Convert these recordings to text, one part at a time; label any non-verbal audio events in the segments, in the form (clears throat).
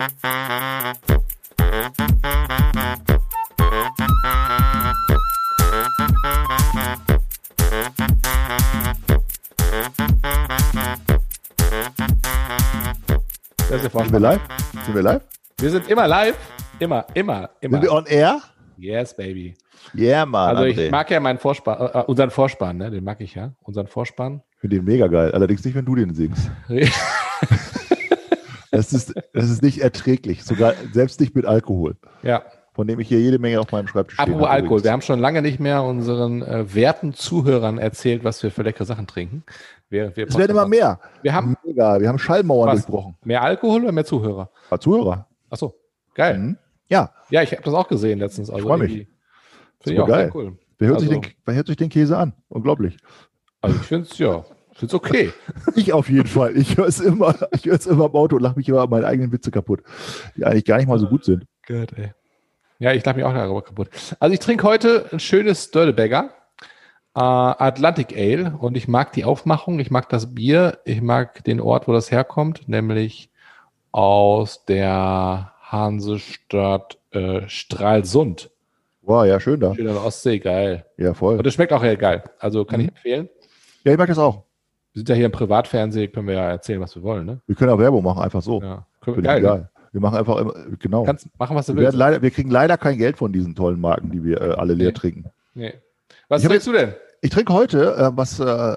Das ist Sind wir live? Sind wir live? Wir sind immer live. Immer, immer, immer. Sind wir on air? Yes, baby. Yeah, Mann. Also André. ich mag ja meinen Vorspann, äh, unseren Vorspann, ne? Den mag ich ja. Unseren Vorspann. Ich finde den mega geil. Allerdings nicht, wenn du den singst. (laughs) Das ist, das ist nicht erträglich. Sogar selbst nicht mit Alkohol. ja. Von dem ich hier jede Menge auf meinem Schreibtisch stehen Apropos Alkohol. übrigens. Wir haben schon lange nicht mehr unseren äh, werten Zuhörern erzählt, was wir für leckere Sachen trinken. Wir, wir Es werden immer mehr. Wir haben Mega. Wir haben Schallmauern Was? durchbrochen. mehr Alkohol oder mehr Zuhörer? Ah, Zuhörer. Achso, geil. Mhm. Ja, Ja, ich habe das auch gesehen letztens. Also freu mich. irgendwie Finde ich auch geil. cool. wer hört, Also- sich den, wer hört sich den Käse an? Unglaublich. Also ich finde es ja, ich find's okay. (laughs) Ich auf jeden Fall. Ich höre es immer, ich höre es immer im Auto und lache mich immer an meinen eigenen Witze kaputt, die eigentlich gar nicht mal so gut sind. Gott, ey. Ja, ich lache mich auch darüber kaputt. Also ich trinke heute ein schönes Störtebäcker. Äh, Atlantic Ale und ich mag die Aufmachung, ich mag das Bier, ich mag den Ort, wo das herkommt, nämlich aus der Hansestadt äh, Stralsund. Wow, ja, schön da. Schön an der Ostsee, geil. Ja, voll. Und das schmeckt auch sehr geil. Also kann ich Mhm. empfehlen. Ja, ich mag das auch. Wir sind ja hier im Privatfernsehen, können wir ja erzählen, was wir wollen, ne? Wir können auch Werbung machen, einfach so. Ja. Können geil. Ne? egal. Wir machen einfach immer, genau. Kannst machen, was du Wir, willst. leider, wir kriegen leider kein Geld von diesen tollen Marken, die wir äh, alle leer Nee. trinken. Nee. Was Ich trinkst du denn? Ich trinke heute äh, was äh,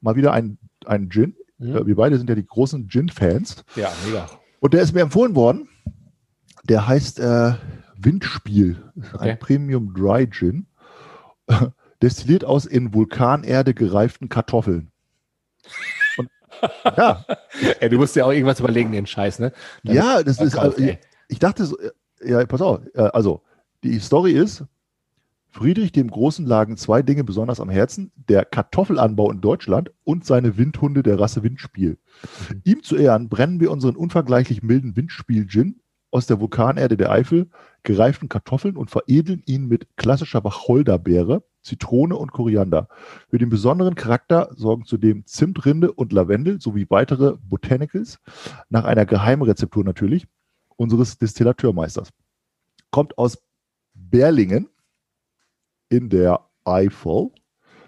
mal wieder ein, ein Gin. Mhm. Äh, wir beide sind ja die großen Gin-Fans. Ja, mega. Und der ist mir empfohlen worden. Der heißt äh, Windspiel. Okay. Ein Premium Dry Gin. (laughs) Destilliert aus in Vulkanerde gereiften Kartoffeln. Und, ja, Ey, du musst dir auch irgendwas überlegen, den Scheiß, ne? Damit- ja, das ist. Verkauf, Also, ey. ich dachte, so, ja, pass auf. äh, Also, die Story ist, Friedrich dem Großen lagen zwei Dinge besonders am Herzen: der Kartoffelanbau in Deutschland und seine Windhunde der Rasse Windspiel. Mhm. Ihm zu Ehren brennen wir unseren unvergleichlich milden Windspiel-Gin aus der Vulkanerde der Eifel, gereiften Kartoffeln und veredeln ihn mit klassischer Wacholderbeere, Zitrone und Koriander. Für den besonderen Charakter sorgen zudem Zimtrinde und Lavendel sowie weitere Botanicals, nach einer geheimen Rezeptur natürlich, unseres Destillateurmeisters. Kommt aus Berlingen in der Eifel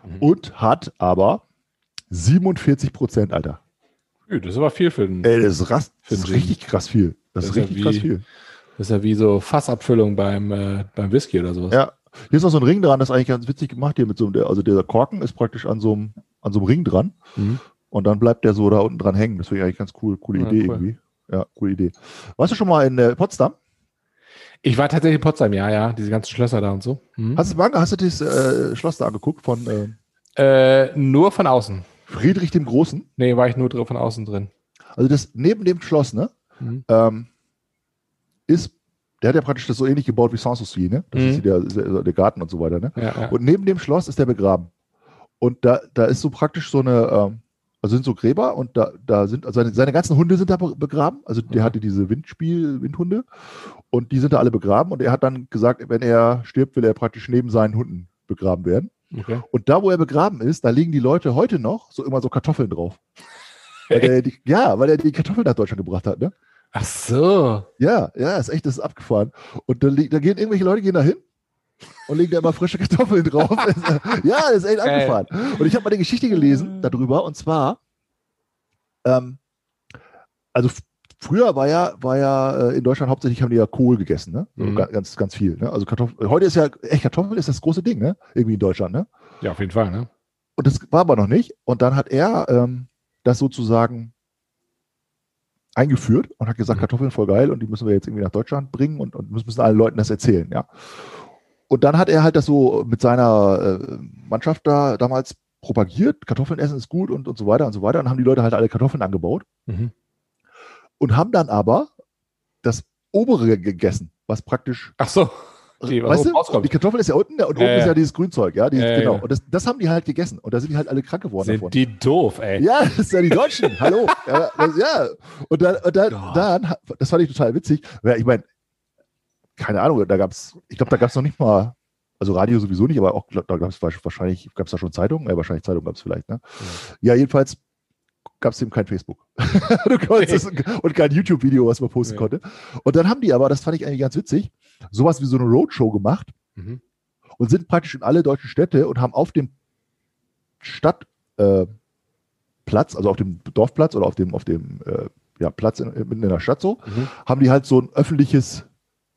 Mhm. und hat aber 47 Prozent, Alter. Das ist aber viel für den. Ey, das ist, ras- das ist richtig krass viel. Das, Das ist ist ja richtig wie- krass viel. Das ist ja wie so Fassabfüllung beim, äh, beim Whisky oder sowas. Ja. Hier ist noch so ein Ring dran, das ist eigentlich ganz witzig gemacht hier mit so einem, der- also der Korken ist praktisch an so einem, an so einem Ring dran Mhm. und dann bleibt der so da unten dran hängen. Das finde ich eigentlich ganz cool, coole Ja, Idee cool. irgendwie. Ja, coole Idee. Warst du schon mal in äh, Potsdam? Ich war tatsächlich in Potsdam, ja, ja, diese ganzen Schlösser da und so. Mhm. Hast du, mal- hast du das äh, Schloss da angeguckt von äh, Äh, nur von außen. Friedrich dem Großen? Nee, war ich nur von außen drin. Also das neben dem Schloss, ne? Mhm. ähm, ist, der hat ja praktisch das so ähnlich gebaut wie Sanssouci, ne? Das Mhm. ist der, der, Garten und so weiter, ne? Ja, ja. Und neben dem Schloss ist der begraben. Und da, da ist so praktisch so eine, ähm, also sind so Gräber und da, da sind, also seine, seine ganzen Hunde sind da be- begraben. Also der Mhm. hatte diese Windspiel, Windhunde und die sind da alle begraben und er hat dann gesagt, wenn er stirbt, will er praktisch neben seinen Hunden begraben werden. okay. Und da, wo er begraben ist, da legen die Leute heute noch so immer so Kartoffeln drauf. Weil (laughs) die, ja, weil er die Kartoffeln nach Deutschland gebracht hat, ne? Ach so. Ja, ja, ist echt, das ist abgefahren. Und da, li- da gehen irgendwelche Leute gehen da hin und legen da immer frische (laughs) Kartoffeln drauf. (laughs) ja, das ist echt abgefahren. Und ich habe mal eine Geschichte gelesen darüber und zwar, ähm, also früher war ja, war ja äh, in Deutschland hauptsächlich haben die ja Kohl gegessen, ne? So Mhm. ga- Ganz, ganz viel. Ne? Also Kartoffel, heute ist ja echt Kartoffel ist das große Ding, ne? Irgendwie in Deutschland, ne? Ja, auf jeden Fall, ne? Und das war aber noch nicht. Und dann hat er ähm, das sozusagen eingeführt und hat gesagt, Mhm. Kartoffeln voll geil und die müssen wir jetzt irgendwie nach Deutschland bringen und, und müssen allen Leuten das erzählen, ja. Und dann hat er halt das so mit seiner äh, Mannschaft da damals propagiert, Kartoffeln essen ist gut und, und so weiter und so weiter. Und haben die Leute halt alle Kartoffeln angebaut Mhm. und haben dann aber das obere gegessen, was praktisch Ach so. Die, weißt du, die Kartoffel ist ja unten und Ja, oben ist ja. ja dieses Grünzeug, ja, dieses, Ja, genau. ja. Und das, das haben die halt gegessen und da sind die halt alle krank geworden davon. Sind die doof, ey. Ja, das ist ja die Deutschen. (laughs) Hallo. Ja, das, ja. Und dann, und dann, dann, das fand ich total witzig. Ja, ich meine, keine Ahnung, da gab's, ich glaube, da gab's noch nicht mal, also Radio sowieso nicht, aber auch, da gab's wahrscheinlich, gab's da schon Zeitungen? Ja, wahrscheinlich Zeitungen gab's vielleicht, ne? Ja, jedenfalls gab es eben kein Facebook. (laughs) nee. und kein YouTube-Video, was man posten nee. konnte. Und dann haben die aber, das fand ich eigentlich ganz witzig, sowas wie so eine Roadshow gemacht mhm. und sind praktisch in alle deutschen Städte und haben auf dem Stadtplatz, äh, also auf dem Dorfplatz oder auf dem, auf dem äh, ja, Platz in, in der Stadt so, mhm. haben die halt so ein öffentliches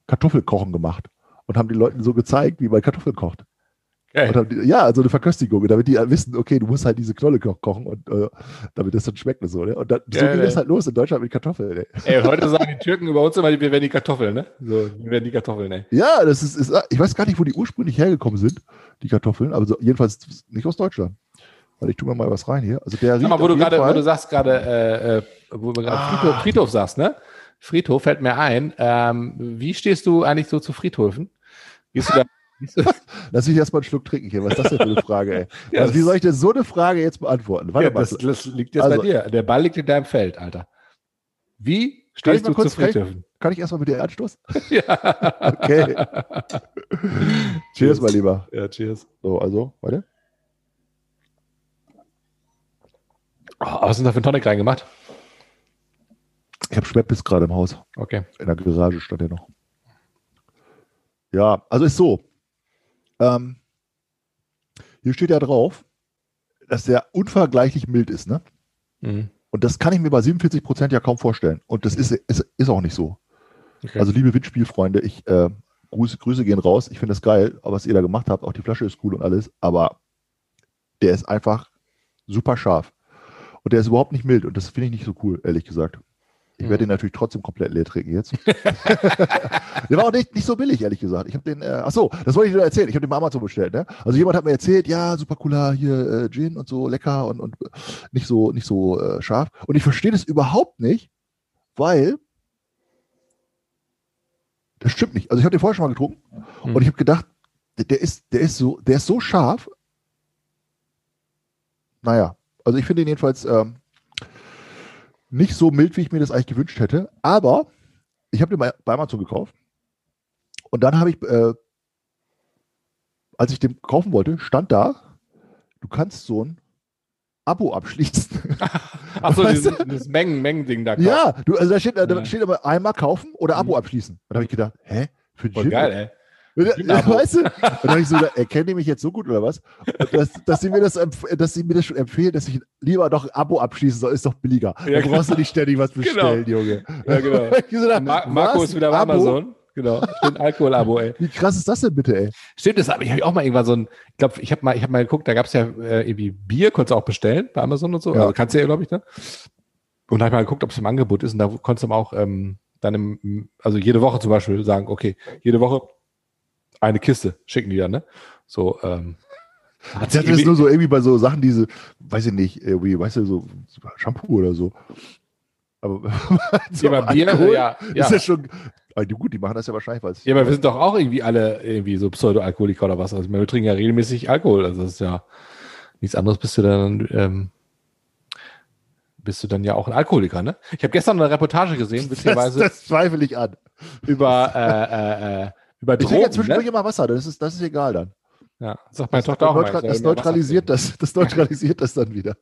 Kartoffelkochen gemacht und haben den Leuten so gezeigt, wie man Kartoffeln kocht. Die, ja, also eine Verköstigung, damit die wissen, okay, du musst halt diese Knolle ko kochen und äh, damit das dann schmeckt und so. Ne? Und dann, so ging das halt los in Deutschland mit Kartoffeln. Ne? Ey, heute sagen die Türken über uns immer, wir werden die Kartoffeln, ne? So, wir werden die Kartoffeln, ey. Ja, das ist, ist, ich weiß gar nicht, wo die ursprünglich hergekommen sind, die Kartoffeln, aber so, jedenfalls nicht aus Deutschland. Weil ich tue mir mal was rein hier. Also der Sag mal, wo du gerade, wo du sagst gerade, äh, äh, wo du gerade ah. Friedhof, Friedhof sagst, ne? Friedhof fällt mir ein. Ähm, wie stehst du eigentlich so zu Friedhöfen? Gehst du da (laughs) Lass mich erstmal einen Schluck trinken hier. Was ist das denn für eine Frage, ey? (laughs) ja, also, wie soll ich denn so eine Frage jetzt beantworten? Warte ja, mal. Das, das, liegt jetzt also, bei dir. Der Ball liegt in deinem Feld, Alter. Wie stehst du kurz, zu Friedhöfen? Kann ich, erstmal mit dir anstoßen? (laughs) ja. Okay. cheers, mein Lieber. Ja, cheers. So, also, warte. Oh, was hast du da für einen Tonic reingemacht? Ich habe Schweppes gerade im Haus. Okay. In der Garage stand er noch. Ja, also ist so. Ähm, hier steht ja drauf, dass der unvergleichlich mild ist, ne? Mhm. Und das kann ich mir bei 47 Prozent ja kaum vorstellen. Und das ist, ist, ist auch nicht so. Okay. Also, liebe Windspielfreunde, ich äh, Grüße, Grüße gehen raus. Ich finde das geil, was ihr da gemacht habt. Auch die Flasche ist cool und alles. Aber der ist einfach super scharf. Und der ist überhaupt nicht mild. Und das finde ich nicht so cool, ehrlich gesagt. Ich werde ihn natürlich trotzdem komplett leer trinken jetzt. (laughs) der war auch nicht, nicht so billig, ehrlich gesagt. Ich habe den, äh, ach so, das wollte ich dir erzählen. Ich habe den bei Amazon bestellt. Ne? Also jemand hat mir erzählt, ja, super cooler hier äh, Gin und so lecker und, und nicht so, nicht so äh, scharf. Und ich verstehe das überhaupt nicht, weil das stimmt nicht. Also ich habe den vorher schon mal getrunken hm. und ich habe gedacht, der, der, ist, der ist so, der ist so scharf. Naja, also ich finde ihn jedenfalls. Ähm, nicht so mild, wie ich mir das eigentlich gewünscht hätte. Aber ich habe den bei Amazon gekauft. Und dann habe ich, äh, als ich den kaufen wollte, stand da, du kannst so ein Abo abschließen. (laughs) Achso, dieses, dieses Mengen, Mengending da. Kaufen. Ja, du, also da steht, da steht aber einmal kaufen oder Abo mhm. abschließen. Und da habe ich gedacht, hä? Für Voll geil, ey. Weißt du? Und dann habe ich so, erkenne die mich jetzt so gut oder was? Dass, dass, sie mir das, dass sie mir das schon empfehlen, dass ich lieber doch ein Abo abschließen soll, ist doch billiger. Ja, da brauchst du nicht ständig was genau. bestellen, genau. Junge. Ja, genau. (laughs) so, Ma Marco ist wieder bei Amazon. Genau, ein Alkohol-Abo, ey. Wie krass ist das denn bitte, ey? Stimmt, das habe ich, hab ich auch mal irgendwann so ein, ich glaube, ich habe mal, hab mal geguckt, da gab es ja äh, irgendwie Bier, konntest du auch bestellen bei Amazon und so. Ja. Also kannst du ja, glaube ich, ne? Und da habe ich mal geguckt, ob es im Angebot ist und da konntest du auch ähm, dann im, also jede Woche zum Beispiel sagen, okay, jede Woche eine Kiste schicken die dann, ne? So, ähm, hat sie das nur so irgendwie bei so Sachen, diese, weiß ich nicht, irgendwie, weißt du, so Shampoo oder so. Aber (laughs) so ja, Bier, Alkohol, ja, ja. ist ja schon. Gut, die machen das ja wahrscheinlich, weil Ja, aber wir sind doch auch irgendwie alle irgendwie so Pseudo-Alkoholiker oder was. Also wir trinken ja regelmäßig Alkohol. Also das ist ja nichts anderes, bist du dann, ähm, bist du dann ja auch ein Alkoholiker, ne? Ich habe gestern eine Reportage gesehen, beziehungsweise. (laughs) Das, das zweifle ich an. Über äh, äh, äh, über ich trinke ja zwischendurch ne? immer Wasser, das ist, das ist egal dann. Ja, sagt meine das Tochter auch neutra mal, das, neutralisiert das, das neutralisiert das dann wieder.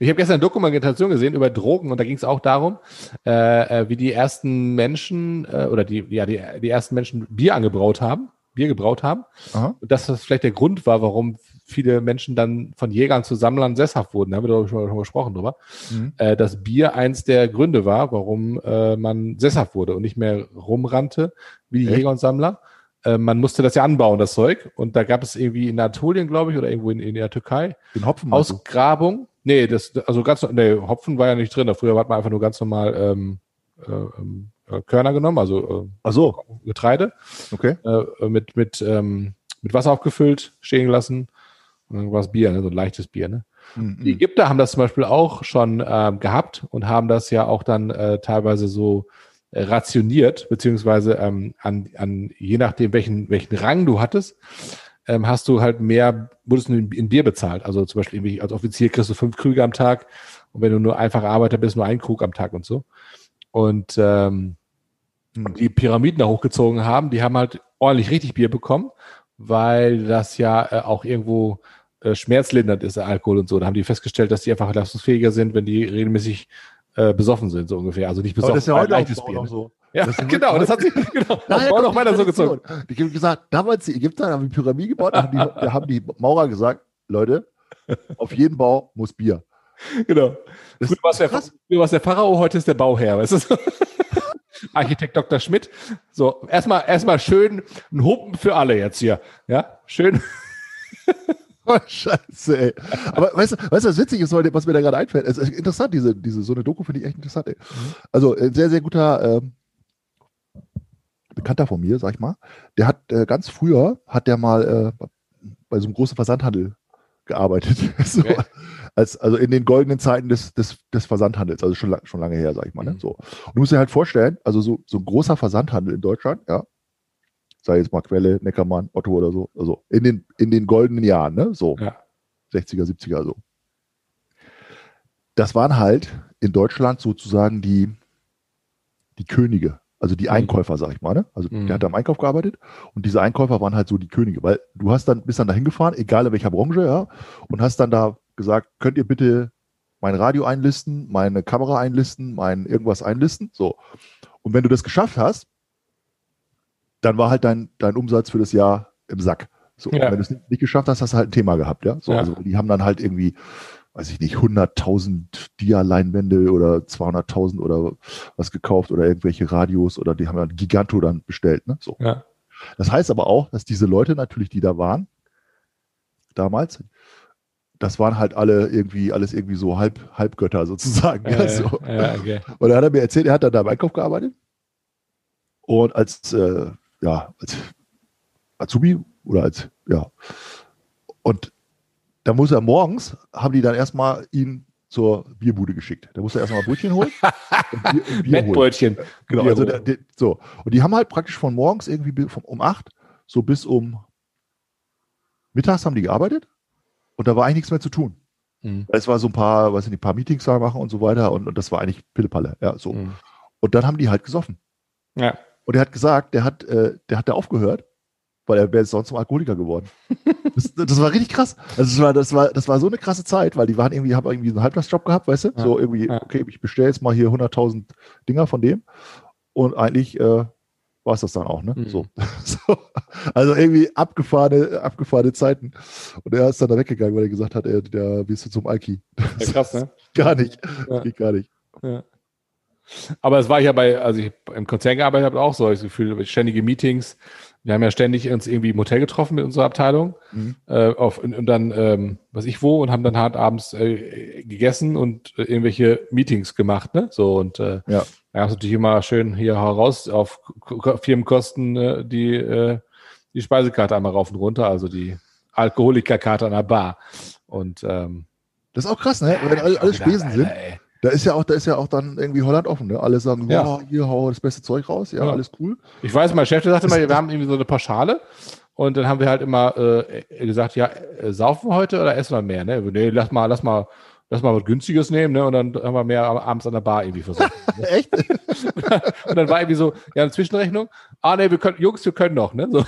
Ich habe gestern eine Dokumentation gesehen über Drogen und da ging es auch darum, äh, äh, wie die ersten Menschen äh, oder die, ja, die, die ersten Menschen Bier angebraut haben, Bier gebraut haben. Aha. Und dass das vielleicht der Grund war, warum viele Menschen dann von Jägern zu Sammlern sesshaft wurden. Da haben wir darüber schon, schon gesprochen drüber. Mhm. Äh, dass Bier eins der Gründe war, warum äh, man sesshaft wurde und nicht mehr rumrannte wie die Echt? Jäger und Sammler. Äh, man musste das ja anbauen, das Zeug. Und da gab es irgendwie in Anatolien, glaube ich, oder irgendwo in, in der Türkei. Den Hopfen Ausgrabung. Nee, das, also ganz, nee, Hopfen war ja nicht drin. Früher hat man einfach nur ganz normal ähm, äh, ähm, äh, Körner genommen, also äh, so. Getraide. Okay. Äh, mit, mit, ähm, mit Wasser aufgefüllt, stehen gelassen. War es Bier, ne? so ein leichtes Bier. Ne? Mhm. Die Ägypter haben das zum Beispiel auch schon ähm, gehabt und haben das ja auch dann äh, teilweise so rationiert, beziehungsweise ähm, an, an je nachdem, welchen, welchen Rang du hattest, ähm, hast du halt mehr, wurdest du in, in Bier bezahlt. Also zum Beispiel als Offizier kriegst du fünf Krüge am Tag und wenn du nur einfacher Arbeiter bist, nur ein Krug am Tag und so. Und ähm, hm. die Pyramiden da hochgezogen haben, die haben halt ordentlich richtig Bier bekommen, weil das ja äh, auch irgendwo äh, schmerzlindernd ist, der Alkohol und so. Da haben die festgestellt, dass die einfach leistungsfähiger sind, wenn die regelmäßig äh, besoffen sind, so ungefähr. Also nicht besoffen, Aber das ist ja heute leichtes auch Bier. noch so. Ja, Das genau, das hat sich (laughs) (laughs) genau, das war noch die weiter so gezogen. Ich habe gesagt, damals die Ägypter haben die Pyramide gebaut, da haben die, da haben die Maurer gesagt, Leute, auf jeden Bau muss Bier. (laughs) Genau. Das Früher war es der Pharao, heute ist der Bauherr. Weißt du? Architekt Dr. Schmidt. So, erstmal erstmal schön ein Humpen für alle jetzt hier. Ja, schön. (laughs) Oh, Scheiße, ey. Aber weißt du, weißt du, was witzig ist heute, was mir da gerade einfällt? Es ist interessant, diese, diese, so eine Doku finde ich echt interessant, ey. Also, ein sehr, sehr guter ähm, Bekannter von mir, sag ich mal, der hat äh, ganz früher, hat der mal äh, bei so einem großen Versandhandel gearbeitet. (laughs) so, Okay. als, also in den goldenen Zeiten des, des, des Versandhandels, also schon, lang, schon lange her, sag ich mal. Ne? Mhm. So. Und du musst dir halt vorstellen, also so, so ein großer Versandhandel in Deutschland, ja, sei jetzt mal Quelle, Neckermann, Otto oder so, also in den, in den goldenen Jahren, ne? So. Ja. 60er, 70er so. Das waren halt in Deutschland sozusagen die, die Könige, also die Mhm. Einkäufer, sag ich mal. Ne? Also Mhm. der hat da im Einkauf gearbeitet und diese Einkäufer waren halt so die Könige, weil du hast dann, bist dann dahin gefahren, egal in welcher Branche, ja, und hast dann da gesagt, könnt ihr bitte mein Radio einlisten, meine Kamera einlisten, mein irgendwas einlisten, so. Und wenn du das geschafft hast, dann war halt dein, dein Umsatz für das Jahr im Sack. So, Ja. wenn du es nicht, nicht geschafft hast, hast du halt ein Thema gehabt, ja. So, Ja. Also die haben dann halt irgendwie, weiß ich nicht, 100.000 Dia-Leinwände oder 200.000 oder was gekauft oder irgendwelche Radios oder die haben ja Giganto dann bestellt, ne? So. Ja. Das heißt aber auch, dass diese Leute natürlich, die da waren, damals, das waren halt alle irgendwie, alles irgendwie so Halb, Halbgötter (laughs) sozusagen. Äh, so. ja, okay. Und dann hat er mir erzählt, er hat dann da im Einkauf gearbeitet. Und als, äh, ja, als Azubi oder als, ja. Und da muss er morgens, haben die dann erstmal ihn zur Bierbude geschickt. Da musste er erstmal Brötchen (laughs) holen. Mettbrötchen. Genau, Bier also der, der, so. Und die haben halt praktisch von morgens irgendwie um acht so bis um mittags haben die gearbeitet und da war eigentlich nichts mehr zu tun. Mhm. Es war so ein paar, weiß ich nicht, ein paar Meetings da machen und so weiter und, und das war eigentlich Pillepalle, ja, so. Mhm. Und dann haben die halt gesoffen. Ja. Und er hat gesagt, der hat, äh, der hat da aufgehört, weil er wäre sonst zum Alkoholiker geworden. das, das war richtig krass. Also das war, das war, das war so eine krasse Zeit, weil die waren irgendwie, haben irgendwie einen Halbtagsjob gehabt, weißt du? Ja, So irgendwie, ja. okay, ich bestelle jetzt mal hier 100.000 Dinger von dem. Und eigentlich äh, war es das dann auch, ne? Mhm. So. (laughs) so. Also irgendwie abgefahrene, abgefahrene Zeiten. Und er ist dann da weggegangen, weil er gesagt hat, er, der willst du zum Alki. Ja, krass, ne? (laughs) Gar nicht. Ja. Geht gar nicht. Aber es war ja bei, also ich im Konzern gearbeitet habe, auch so das Gefühl, ständige Meetings. Wir haben ja ständig uns irgendwie im Hotel getroffen mit unserer Abteilung Mhm. äh, auf, und, und dann, ähm, was ich wo, und haben dann hart abends äh, gegessen und äh, irgendwelche Meetings gemacht, ne? So und äh, Ja. da gab es natürlich immer schön hier heraus auf Firmenkosten äh, die, äh, die Speisekarte einmal rauf und runter, also die Alkoholikerkarte an der Bar. Und ähm, Das ist auch krass, ne? Wenn alle, alle gedacht, Spesen sind. Alter. Da ist ja auch, da ist ja auch dann irgendwie Holland offen, ne? Alle sagen, Ja. ja, hier hau das beste Zeug raus, ja, Ja. alles cool. Ich weiß, mein Chef, der sagte mal, wir haben irgendwie so eine Pauschale und dann haben wir halt immer äh, gesagt, ja, äh, saufen wir heute oder essen wir mehr? Ne? Nee, lass mal, lass mal, lass mal was Günstiges nehmen, ne? Und dann haben wir mehr abends an der Bar irgendwie versucht. (laughs) Echt? (laughs) und dann war irgendwie so, ja, eine Zwischenrechnung. Ah, nee, wir können, Jungs, wir können noch, ne? So. (laughs)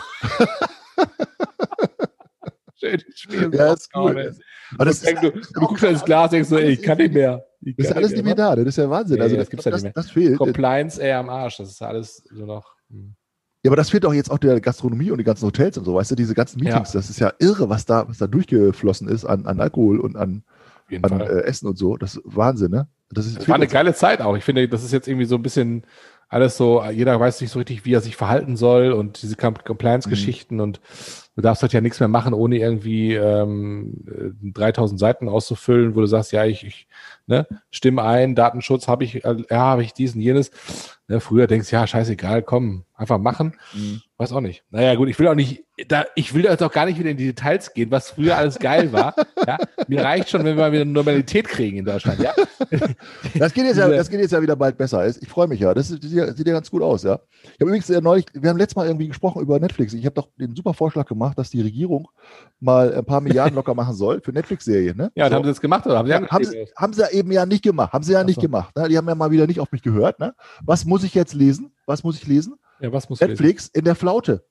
Schön, Spiel. Ja, ist cool. ey. Aber das ist, du, du guckst ins Glas, denkst so, ey, ich kann nicht mehr. Ich das ist alles nicht mehr da, das ist ja Wahnsinn. Also das gibt's das, ja nicht mehr. das fehlt. Compliance, ey, am Arsch. Das ist alles so noch. hm. Ja, aber das fehlt auch jetzt auch der Gastronomie und die ganzen Hotels und so, weißt du, diese ganzen Meetings, das ist ja irre, was da, was da durchgeflossen ist an, an Alkohol und an, an äh, Essen und so. Das ist Wahnsinn, ne? Das ist Das war eine geile Zeit auch. Ich finde, das ist jetzt irgendwie so ein bisschen alles so, jeder weiß nicht so richtig, wie er sich verhalten soll und diese Com- Compliance-Geschichten und du darfst halt ja nichts mehr machen, ohne irgendwie ähm, äh, 3000 Seiten auszufüllen, wo du sagst, ja, ich, ich ne, stimme ein, Datenschutz habe ich, äh, ja, habe ich diesen, jenes. Ne, früher denkst du, ja, scheißegal, komm, einfach machen. Mhm. Weiß auch nicht. Naja, gut, ich will auch nicht, da, ich will jetzt auch gar nicht wieder in die Details gehen, was früher alles geil war. ja, mir reicht schon, wenn wir mal wieder Normalität kriegen in Deutschland, ja. (laughs) Das geht, jetzt ja, das geht jetzt ja wieder bald besser. Ich freue mich ja. Das sieht ja, sieht ja ganz gut aus, ja. Ich habe übrigens äh, neulich, wir haben letztes Mal irgendwie gesprochen über Netflix. Ich habe doch den super Vorschlag gemacht, dass die Regierung mal ein paar Milliarden locker (laughs) machen soll für Netflix-Serien. Ne? Ja, So. haben sie das gemacht oder haben sie Ja, haben, sie, haben sie eben ja nicht gemacht. Haben sie ja Ach nicht so. gemacht. Ne? Die haben ja mal wieder nicht auf mich gehört. Ne? Was muss ich jetzt lesen? Was muss ich lesen? Ja, was muss lesen? Netflix in der Flaute.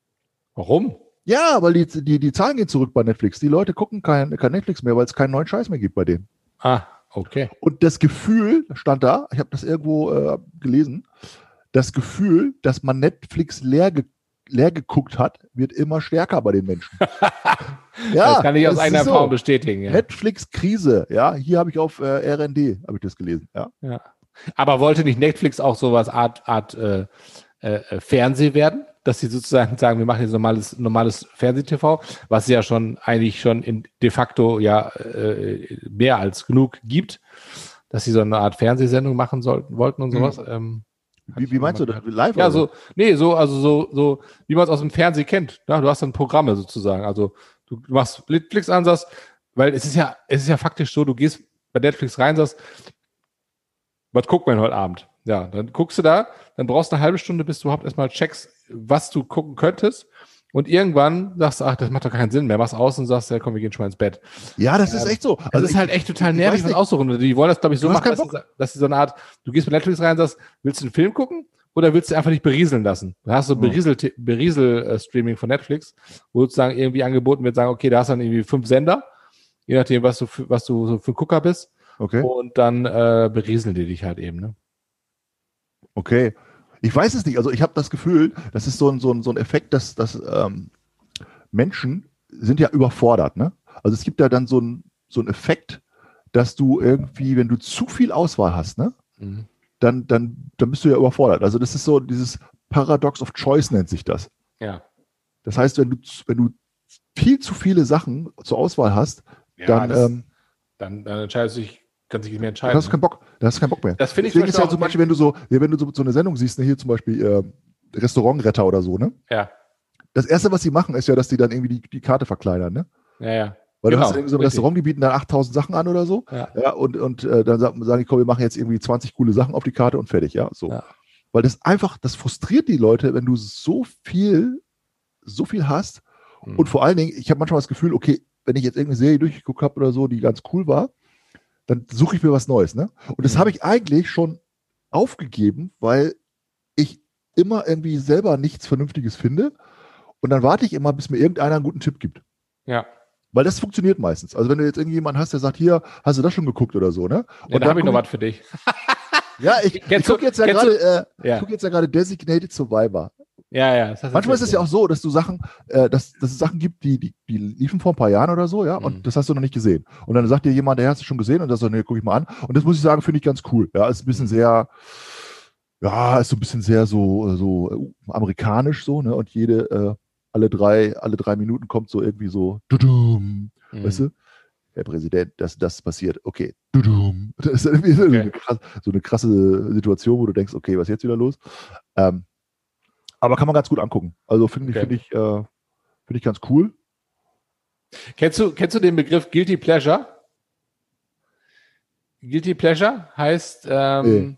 Warum? Ja, weil die, die, die Zahlen gehen zurück bei Netflix. Die Leute gucken kein, kein Netflix mehr, weil es keinen neuen Scheiß mehr gibt bei denen. Ah, okay. Und das Gefühl, stand da, ich habe das irgendwo äh, gelesen, das Gefühl, dass man Netflix leer, ge leer geguckt hat, wird immer stärker bei den Menschen. (laughs) ja, das kann ich aus eigener ist so. Erfahrung bestätigen. Ja. Netflix-Krise, ja, hier habe ich auf äh, RND, habe ich das gelesen, ja. ja. Aber wollte nicht Netflix auch sowas Art, Art äh, äh, Fernseh werden? Dass sie sozusagen sagen, wir machen jetzt normales, normales Fernsehtv, was es ja schon eigentlich schon in de facto ja äh, mehr als genug gibt, dass sie so eine Art Fernsehsendung machen sollten, wollten und sowas. Mhm. Ähm, Wie, wie meinst du das? Live? ja, oder so, nee, so, also so, so, wie man es aus dem Fernsehen kennt. Ja, du hast dann Programme sozusagen. Also du machst Netflix an, sagst, weil es ist ja, es ist ja faktisch so, du gehst bei Netflix rein, sagst, was guckt man heute Abend? Ja, dann guckst du da, dann brauchst du eine halbe Stunde, bis du überhaupt erstmal checkst, was du gucken könntest. Und irgendwann sagst du, ach, das macht doch keinen Sinn mehr. Machst aus und sagst, ja, komm, wir gehen schon mal ins Bett. Ja, das ist echt so. Also das ist halt echt total nervig, nicht. aussuchen. Die wollen das, glaube ich, so Du machen, dass sie, dass sie so eine Art, du gehst mit Netflix rein und sagst, willst du einen Film gucken? Oder willst du einfach dich berieseln lassen? Du hast so Mhm. Beriesel- Beriesel-Streaming von Netflix, wo sozusagen irgendwie angeboten wird, sagen, okay, da hast du dann irgendwie fünf Sender, je nachdem, was du für, was du so für Gucker bist. Okay, Und dann äh, berieseln die dich halt eben. Ne? okay. Ich weiß es nicht. Also ich habe das Gefühl, das ist so ein, so ein, so ein Effekt, dass, dass ähm, Menschen sind ja überfordert. Ne? Also es gibt ja dann so ein, so ein Effekt, dass du irgendwie, wenn du zu viel Auswahl hast, ne, Mhm. dann, dann, dann bist du ja überfordert. Also das ist so dieses Paradox of Choice nennt sich das. Ja. Das heißt, wenn du, wenn du viel zu viele Sachen zur Auswahl hast, ja dann, das, ähm, dann, dann entscheidest du dich, kannst dich nicht mehr entscheiden. hast du keinen Bock. Dann hast du keinen Bock mehr. Das finde ich Deswegen ist ja zum Beispiel, wenn du so, wenn du so, so eine Sendung siehst, ne, hier zum Beispiel äh, Restaurantretter oder so, ne? Ja, Das erste, was sie machen, ist ja, dass die dann irgendwie die, die Karte verkleinern, ne? ja, ja. Weil Genau, du hast irgendwie so ein. Restaurant, die bieten dann 8000 Sachen an oder so. Ja. Ja, und, und äh, dann sagen, sagen die, komm, wir machen jetzt irgendwie 20 coole Sachen auf die Karte und fertig, ja, so. Ja. Weil das einfach, das frustriert die Leute, wenn du so viel, so viel hast. Mhm. Und vor allen Dingen, ich habe manchmal das Gefühl, okay, wenn ich jetzt irgendeine Serie durchgeguckt habe oder so, die ganz cool war, dann suche ich mir was Neues, ne? Und das Mhm. habe ich eigentlich schon aufgegeben, weil ich immer irgendwie selber nichts Vernünftiges finde. Und dann warte ich immer, bis mir irgendeiner einen guten Tipp gibt. ja. Weil das funktioniert meistens. Also wenn du jetzt irgendjemanden hast, der sagt, hier, hast du das schon geguckt oder so, ne? ja da dann habe ich noch was für dich. Ja, ich, ich gucke jetzt ja gerade, äh, Ja, guck jetzt ja gerade Designated Survivor. Ja, ja. Manchmal ist es ja auch so, dass du Sachen, äh, dass, dass es Sachen gibt, die, die, die liefen vor ein paar Jahren oder so, ja, Mhm. und das hast du noch nicht gesehen. Und dann sagt dir jemand, der hast du schon gesehen und das so, nee, guck ich mal an. Und das muss ich sagen, finde ich ganz cool. Ja, ist ein bisschen Mhm. sehr, ja, ist so ein bisschen sehr so, so äh, amerikanisch so, ne? Und jede, äh, alle drei, alle drei Minuten kommt so irgendwie so, dudum, Mhm. weißt du? Herr Präsident, das, das passiert. Okay. (laughs) Das ist irgendwie so, Okay. eine krasse, so eine krasse Situation, wo du denkst, okay, was ist jetzt wieder los? Ähm, aber kann man ganz gut angucken. Also finde ich, Okay. finde ich, äh, finde ich ganz cool. Kennst du, kennst du den Begriff Guilty Pleasure? Guilty Pleasure heißt, ähm,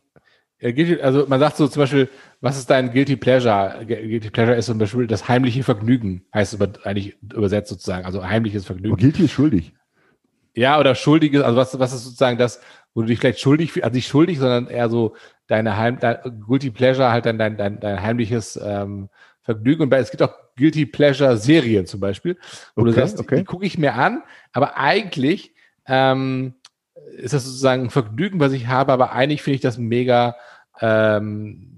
ja, guilty, also man sagt so zum Beispiel, was ist dein Guilty Pleasure? Gu- Guilty Pleasure ist zum Beispiel das heimliche Vergnügen, heißt es über, eigentlich übersetzt sozusagen, also heimliches Vergnügen. Aber Guilty ist schuldig. Ja, oder schuldiges, also was, was ist sozusagen das, wo du dich vielleicht schuldig fühlst, also nicht schuldig, sondern eher so deine Heim, dein Guilty Pleasure, halt dein, dein, dein, dein heimliches ähm, Vergnügen. Und bei, es gibt auch Guilty Pleasure Serien zum Beispiel, wo du Okay, sagst, okay. die gucke ich mir an, aber eigentlich ähm, ist das sozusagen ein Vergnügen, was ich habe, aber eigentlich finde ich das mega ähm,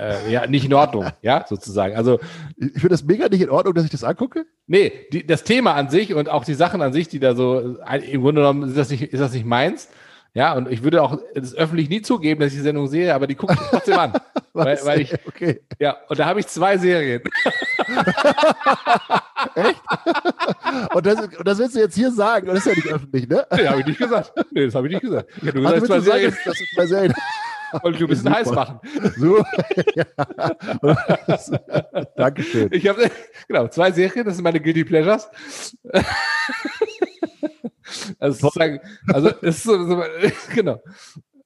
äh, ja, nicht in Ordnung, ja, sozusagen. Also Ich finde das mega nicht in Ordnung, dass ich das angucke. Nee, die, das Thema an sich und auch die Sachen an sich, die da so, im Grunde genommen ist das nicht, ist das nicht meins. Ja, und ich würde auch das öffentlich nie zugeben, dass ich die Sendung sehe, aber die gucke ich trotzdem an. (laughs) weil, weil ich, okay. ja, und da habe ich zwei Serien. (laughs) Und das, und das willst du jetzt hier sagen. Und das ist ja nicht öffentlich, ne? (laughs) Nee, habe ich nicht gesagt. Nee, das habe ich nicht gesagt. Ich habe nur Also gesagt, du zwei sagen, Serien. dass du zwei Serien (laughs) Wollte ich ein bisschen Super. heiß machen. so. ja. (laughs) (laughs) Dankeschön. Ich habe, genau, zwei Serien, das sind meine Guilty Pleasures. also sozusagen, also, ist so, so genau.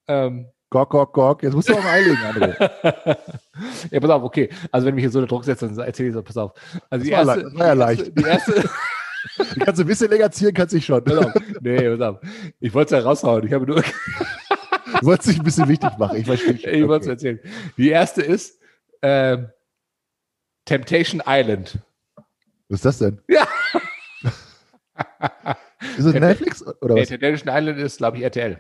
Ähm, Gok, gok, gok. Jetzt musst du auch einlegen, André. ja, pass auf, okay. Also wenn mich hier so unter Druck setzt, dann erzähle ich so, pass auf. Also die Das war erste, das war ja die leicht. erste, die erste Die kannst du ein bisschen länger ziehen, kannst dich schon. pass auf. Nee, pass auf. Ich wollte es ja raushauen. Ich habe nur, Du wolltest dich ein bisschen wichtig machen. Ich verstehe. schon. ich wollte es Okay. erzählen. Die erste ist ähm, Temptation Island. Was ist das denn? Ja. (laughs) Ist das Netflix oder Nee, was? Temptation Island ist, glaube ich, RTL.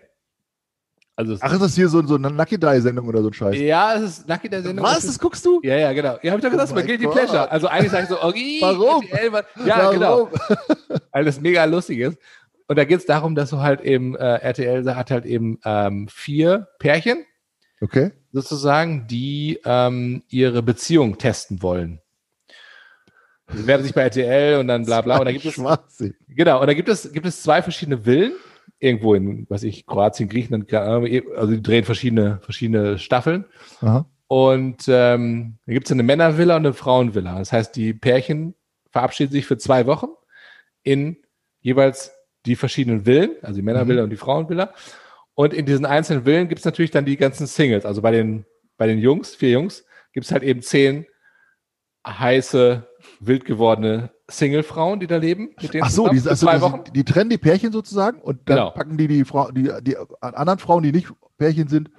Also, Ach, ist das hier so, so eine Lucky Die-Sendung oder so ein Scheiß? ja, es ist Lucky der Sendung. Was? Das guckst du? Ja, ja, genau. Ja, hab ich doch gesagt, Oh mein Guilty Gott. Pleasure. Also eigentlich sage ich so, (laughs) okay, Warum? RTL, ja, genau. Warum? Weil das mega lustig ist. Und da geht es darum, dass du halt eben, äh, RTL hat halt eben ähm, vier Pärchen Okay. sozusagen, die ähm, ihre Beziehung testen wollen. Die bewerben sich bei RTL und dann bla bla. Und da gibt es, genau, und da gibt es, gibt es zwei verschiedene Villen. Irgendwo in, was ich, Kroatien, Griechenland, Ahnung, also die drehen verschiedene, verschiedene Staffeln. Aha. Und ähm, da gibt es eine Männervilla und eine Frauenvilla. Das heißt, die Pärchen verabschieden sich für zwei Wochen in jeweils die verschiedenen Villen, also die Männervilla und die Frauenvilla. Und in diesen einzelnen Villen gibt es natürlich dann die ganzen Singles. Also bei den, bei den Jungs, vier Jungs, gibt es halt eben zehn heiße, wild gewordene Single-Frauen, die da leben. Mit denen Ach so, die, also zwei die, die trennen die Pärchen sozusagen und dann Genau. packen die die, Frau, die die anderen Frauen, die nicht Pärchen sind,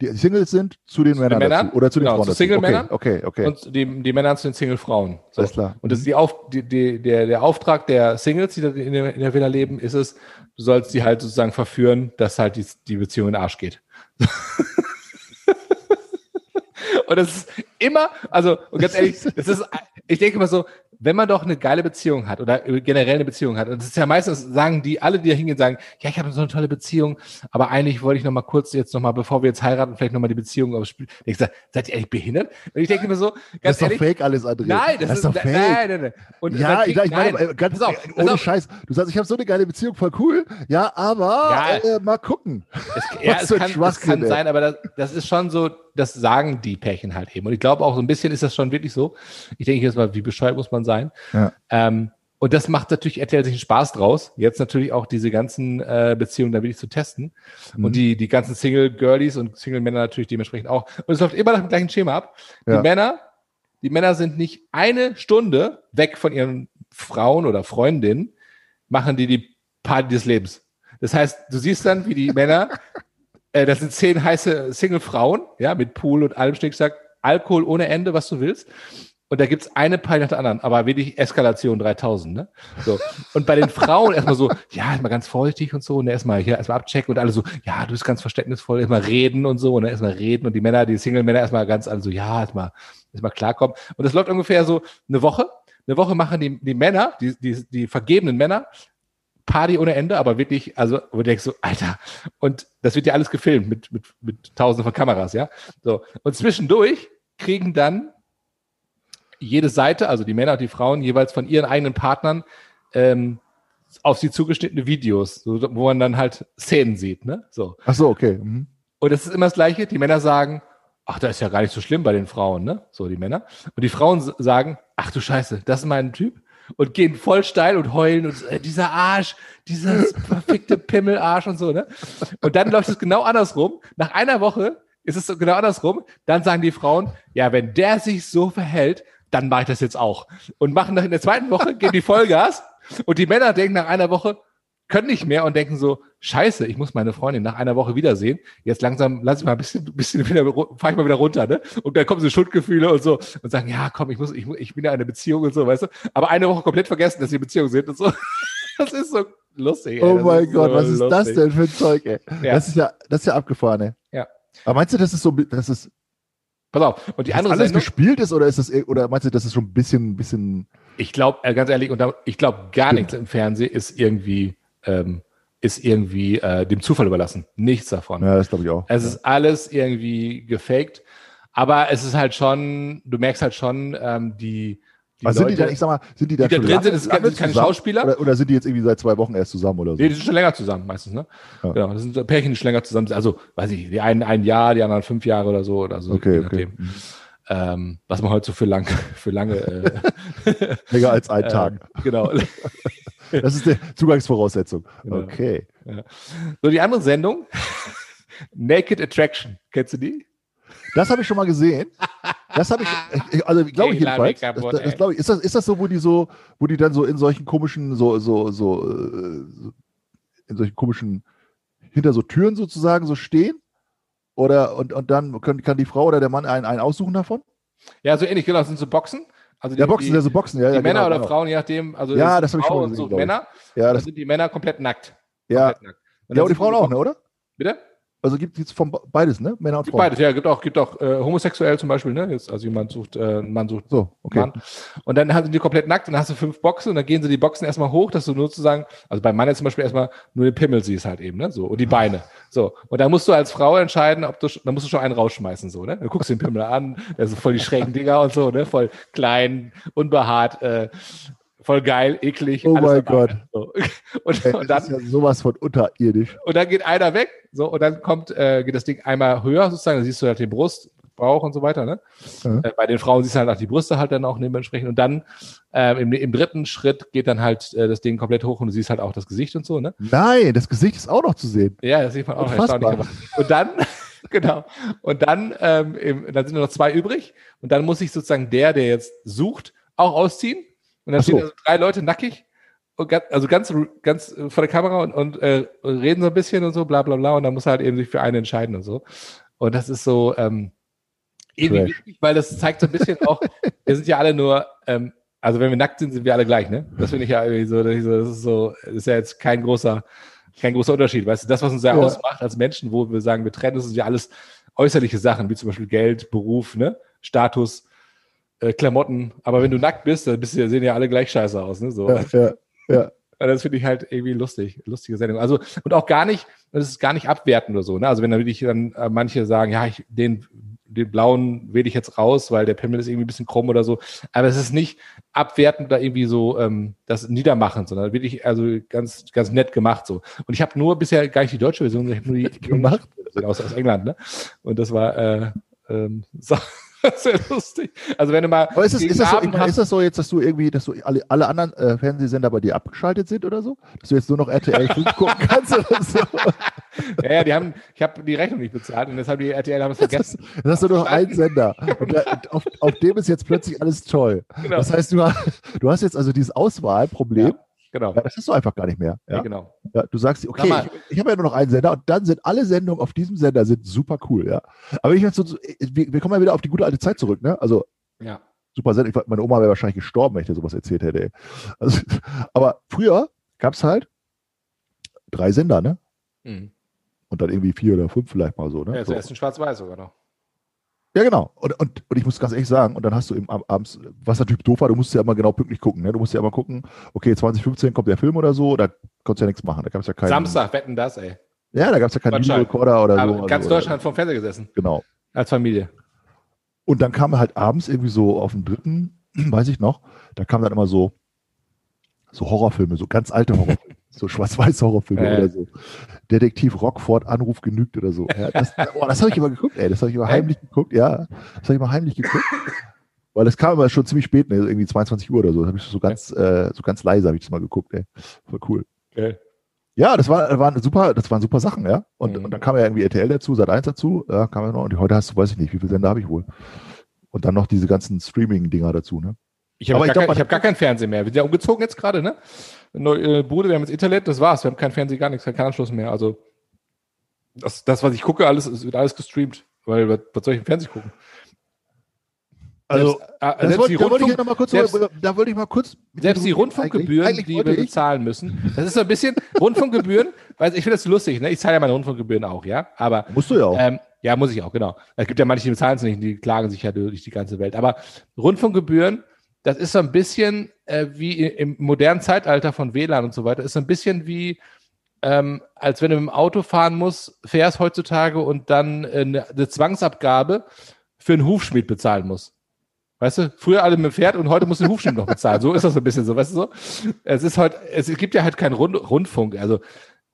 die Singles sind, zu den Männern, Männern? dazu. Oder zu den Genau, Frauen zu dazu. Single-Männern. Okay, okay. okay. Und die, die Männer zu den Single-Frauen. So. Alles klar. Und das ist die Auf, die, die, der, der Auftrag der Singles, die da in der, in der Villa leben, ist es, du sollst die halt sozusagen verführen, dass halt die, die Beziehung in den Arsch geht. (laughs) Und das ist immer, also und ganz ehrlich, das ist, ich denke mal so, wenn man doch eine geile Beziehung hat oder generell eine Beziehung hat, und das ist ja meistens, sagen die, alle, die da hingehen, sagen, ja, ich habe so eine tolle Beziehung, aber eigentlich wollte ich noch mal kurz jetzt noch mal, bevor wir jetzt heiraten, vielleicht noch mal die Beziehung ausspielen. Ich sage, seid ihr eigentlich behindert? Und ich denke mir so, das ganz ist doch ehrlich, fake alles, André. Nein, das, ist, doch fake. Nein, nein, nein. Und ja, ich, krieg- ich meine, nein. ganz auf, ohne auf. Scheiß. Du sagst, ich habe so eine geile Beziehung, voll cool. Ja, aber Ja. äh, mal gucken. Es, (laughs) ja, es kann, es kann sein, aber das, das ist schon so, das sagen die Pärchen halt eben. Und ich glaube auch so ein bisschen ist das schon wirklich so. Ich denke jetzt mal, wie bescheuert muss man sein? Ja. Ähm, und das macht natürlich RTL sich einen Spaß draus, jetzt natürlich auch diese ganzen äh, Beziehungen da wirklich zu testen. Mhm. Und die, die ganzen Single-Girlies und Single-Männer natürlich dementsprechend auch. Und es läuft immer nach dem gleichen Schema ab. Ja. Die Männer, die Männer sind nicht eine Stunde weg von ihren Frauen oder Freundinnen, machen die die Party des Lebens. Das heißt, du siehst dann, wie die Männer, (laughs) äh, das sind zehn heiße Single-Frauen, ja, mit Pool und allem Schnickschnack, Alkohol ohne Ende, was du willst. Und da gibt's eine Party nach der anderen, aber wirklich Eskalation 3000, ne? So. Und bei den Frauen (laughs) erstmal so, ja, erstmal ganz vorsichtig und so, und erstmal hier erstmal abchecken und alle so, ja, du bist ganz verständnisvoll, erstmal reden und so, und dann erstmal reden und die Männer, die Single-Männer erstmal ganz, also ja, erstmal, erstmal klarkommen. Und das läuft ungefähr so eine Woche. Eine Woche machen die, die Männer, die, die, die vergebenen Männer, Party ohne Ende, aber wirklich, also, wo du denkst so, Alter, und das wird ja alles gefilmt mit, mit, mit tausenden von Kameras, ja. So. Und zwischendurch kriegen dann jede Seite, also die Männer und die Frauen, jeweils von ihren eigenen Partnern ähm, auf sie zugeschnittene Videos, so, wo man dann halt Szenen sieht, ne? So. Ach so, okay. Mhm. Und es ist immer das Gleiche. Die Männer sagen, ach, das ist ja gar nicht so schlimm bei den Frauen, ne? So die Männer. Und die Frauen sagen, ach du Scheiße, das ist mein Typ. Und gehen voll steil und heulen und äh, dieser Arsch, dieser (laughs) verfickte Pimmelarsch und so, ne? Und dann läuft es genau andersrum. Nach einer Woche ist es genau andersrum. Dann sagen die Frauen, ja, wenn der sich so verhält, dann mache ich das jetzt auch. Und machen nach in der zweiten Woche, geben die Vollgas. Und die Männer denken nach einer Woche, können nicht mehr und denken so, scheiße, ich muss meine Freundin nach einer Woche wiedersehen. Jetzt langsam lass ich mal ein bisschen, (laughs) bisschen wieder, fahr ich mal wieder runter, ne? Und dann kommen so Schuldgefühle und so und sagen, ja, komm, ich muss, ich, ich bin ja in einer Beziehung und so, weißt du? Aber eine Woche komplett vergessen, dass sie in Beziehung sind und so. (laughs) Das ist so lustig. ey. Oh Das mein ist Gott, so was ist das lustig. denn für ein Zeug, ey? Ja. Das ist ja, das ist ja abgefahren, ey. Ja. Aber meinst du, dass es so, das ist Pass auf. Und die andere alles Sendung, gespielt ist oder ist das, oder meinst du, das ist schon ein bisschen, bisschen, ich glaube, äh, ganz ehrlich, und ich glaube, gar nichts im Fernsehen ist irgendwie, ähm, ist irgendwie äh, dem Zufall überlassen. Nichts davon. ja, das glaube ich auch. Es ist alles irgendwie gefaked. Aber es ist halt schon, du merkst halt schon, ähm, die, die Also sind die Leute, dann, ich sag mal, sind die dann die da drin lange, sind, ist- lange keine zusammen? Schauspieler. Oder, oder sind die jetzt irgendwie seit zwei Wochen erst zusammen oder so? nee, die sind schon länger zusammen meistens, ne? Ja. Genau, das sind Pärchen, die schon länger zusammen sind. Also, weiß ich, die einen ein Jahr, die anderen fünf Jahre oder so oder so. okay, okay. nachdem. Ähm, was man heute so für lang, (laughs) für lange, äh, (laughs) Länger als ein (laughs) Tag. äh, genau. Das ist die Zugangsvoraussetzung. Genau. Okay. So, die andere Sendung, (laughs) Naked Attraction. Kennst du die? Das habe ich schon mal gesehen. Das habe ich, (laughs) ich- also glaube ich jedenfalls. Das, das, das ich. Ist das, ist das so, wo die so, wo die dann so in solchen komischen, so, so, so, äh, so in solchen komischen, hinter so Türen sozusagen so stehen? Oder und, und dann können, kann die Frau oder der Mann einen, einen aussuchen davon? Ja, so ähnlich, genau, das sind so Boxen. Also Ja, Boxen, die, also Boxen, ja. die ja, Männer genau, oder genau. Frauen, je nachdem. Also Ja, das sind hab ich schon gesehen, so. Männer, Ja, da das, sind die Männer komplett nackt. ja. Komplett nackt. Und ja, und die Frauen auch, ne, oder? Bitte? Also gibt es von beides, ne? Männer und Gibt Frauen. beides, ja, gibt auch, gibt auch äh, homosexuell zum Beispiel, ne? Jetzt, also jemand sucht, äh, ein Mann sucht So, okay. Mann. Und dann sind die komplett nackt und dann hast du fünf Boxen und dann gehen sie die Boxen erstmal hoch, dass du nur sozusagen, also beim Mann jetzt zum Beispiel erstmal nur den Pimmel siehst halt eben, ne? So, und die Beine. So. Und dann musst du als Frau entscheiden, ob du, dann musst du schon einen rausschmeißen, so, ne? Dann guckst du den Pimmel an, der ist so voll die schrägen Dinger und so, ne? Voll klein, unbehaart, äh, voll geil, eklig. Oh mein. Gott. So. (laughs) Und, Ey, und dann ist ja sowas von unterirdisch. und dann geht einer weg, so, und dann kommt, äh, geht das Ding einmal höher sozusagen, dann siehst du halt die Brust, Bauch und so weiter, ne? Ja. Äh, bei den Frauen siehst du halt auch die Brüste halt dann auch dementsprechend. Und dann äh, im, im dritten Schritt geht dann halt äh, das Ding komplett hoch und du siehst halt auch das Gesicht und so, ne? Nein, das Gesicht ist auch noch zu sehen. Ja, das sieht man auch erstaunlich. Und dann, (laughs) genau, und dann, ähm, im, dann sind nur noch zwei übrig. Und dann muss sich sozusagen der, der jetzt sucht, auch ausziehen. Und dann so. stehen also drei Leute nackig. Und ganz, also ganz, ganz äh, vor der Kamera und, und äh, reden so ein bisschen und so, bla bla bla. Und dann muss er halt eben sich für einen entscheiden und so. Und das ist so ähm, irgendwie wichtig, weil das zeigt so ein bisschen auch, (laughs) wir sind ja alle nur, ähm, also wenn wir nackt sind, sind wir alle gleich, ne? Das finde ich ja irgendwie so, das ist so, das ist so, das ist ja jetzt kein großer, kein großer Unterschied. Weißt du, das, was uns ja, Ja. ausmacht als Menschen, wo wir sagen, wir trennen, das sind ja alles äußerliche Sachen, wie zum Beispiel Geld, Beruf, ne? Status, äh, Klamotten. Aber wenn du nackt bist, dann bist du, sehen ja alle gleich scheiße aus, ne? So. Ja, ja, ja. Und das finde ich halt irgendwie lustig, lustige Sendung. Also, und auch gar nicht, das ist gar nicht abwertend oder so, ne? Also, wenn dann wirklich dann äh, manche sagen, ja, ich, den, den blauen wähle ich jetzt raus, weil der Pimmel ist irgendwie ein bisschen krumm oder so. Aber es ist nicht abwertend oder irgendwie so ähm, das niedermachend, sondern wirklich also ganz, ganz nett gemacht so. Und ich habe nur bisher gar nicht die deutsche Version, ich habe nur die (laughs) gemacht? Aus, aus England, ne? Und das war äh, ähm, so, sehr lustig. Also wenn du mal Aber ist das, gegen ist, das so, hast- ist das so jetzt, dass du irgendwie, dass du alle, alle anderen äh, Fernsehsender bei dir abgeschaltet sind oder so? Dass du jetzt nur noch RTL 5 (laughs) gucken kannst oder so? ja, ja, die haben, ich habe die Rechnung nicht bezahlt und deshalb die RTL haben es vergessen. Dann hast du nur noch einen Sender. Und, da, auf, auf dem ist jetzt plötzlich alles toll. Genau. Das heißt, du hast, du hast jetzt also dieses Auswahlproblem. Ja, genau. Ja, das hast du einfach gar nicht mehr. Ja, Ja? genau. Ja, du sagst, okay, ich, ich habe ja nur noch einen Sender und dann sind alle Sendungen auf diesem Sender sind super cool, ja. Aber ich so, so- wir, wir kommen ja wieder auf die gute alte Zeit zurück, ne? Also Ja. super Sendung. Meine Oma wäre wahrscheinlich gestorben, wenn ich dir sowas erzählt hätte. Also, (laughs) aber früher gab es halt drei Sender, ne? Mhm. Und dann irgendwie vier oder fünf vielleicht mal so, ne? Ja, so. zuerst in Schwarz-Weiß sogar noch. Ja, genau. Und, und, und ich muss ganz ehrlich sagen, und dann hast du eben ab- abends, was natürlich doof war, du musst ja immer genau pünktlich gucken. Ne? Du musst ja immer gucken, okay, 2015 kommt der Film oder so, da konntest du ja nichts machen. Da gab es ja keinen. Samstag, wetten das, ey. Ja, da gab es ja keinen. Videorekorder oder Aber so. ganz also, Deutschland vom Fernseher gesessen. Genau. Als Familie. Und dann kam halt abends irgendwie so auf dem dritten, (clears throat) weiß ich noch, da kamen dann immer so, so Horrorfilme, so ganz alte Horrorfilme, so schwarz-weiß Horrorfilme Äh. oder so. Detektiv Rockford, Anruf genügt oder so. (laughs) Ja, das oh, das habe ich immer geguckt, ey. Das habe ich immer heimlich geguckt, ja. Das habe ich immer heimlich geguckt. Weil das kam immer schon ziemlich spät, ne? irgendwie 22 Uhr oder so. Da habe ich so ganz, äh, so ganz leise habe ich das mal geguckt, ey. Voll cool. Okay. Ja, das war, waren super, das waren super Sachen, ja. Und, Mhm. und dann kam ja irgendwie RTL dazu, Sat 1 dazu, ja, kam ja noch. Und heute hast du, weiß ich nicht, wie viele Sender habe ich wohl. Und dann noch diese ganzen Streaming-Dinger dazu, ne? Ich habe gar, hab gar kein Fernsehen mehr. Wir sind ja umgezogen jetzt gerade, ne? Neue äh, Bude, wir haben jetzt Internet, das war's. Wir haben kein Fernsehen, gar nichts, keinen Anschluss mehr. Also das, das was ich gucke, alles es wird alles gestreamt. Weil was, was soll ich im Fernsehen gucken? Also, selbst, äh, wollte, da, wollte ich ja Rundfunk, noch mal kurz, selbst- da wollte ich mal kurz. selbst die Rundfunkgebühren, Eigentlich- eigentlich die wir ich- bezahlen müssen, das ist so ein bisschen Rundfunkgebühren, (laughs) weil ich finde das lustig, ne? Ich zahle ja meine Rundfunkgebühren auch, ja. Aber Musst du ja auch. Ähm, ja, muss ich auch, genau. Es gibt ja manche, die bezahlen es nicht, die klagen sich ja durch die ganze Welt. Aber Rundfunkgebühren, das ist so ein bisschen äh, wie im modernen Zeitalter von WLAN und so weiter, ist so ein bisschen wie, ähm, als wenn du mit dem Auto fahren musst, fährst heutzutage und dann äh, eine, eine Zwangsabgabe für einen Hufschmied bezahlen musst. Weißt du, früher alle mit dem Pferd und heute musst du den Hufschmied noch bezahlen. So ist das so ein bisschen so, weißt du so? Es ist halt, es gibt ja halt keinen Rund, Rundfunk. Also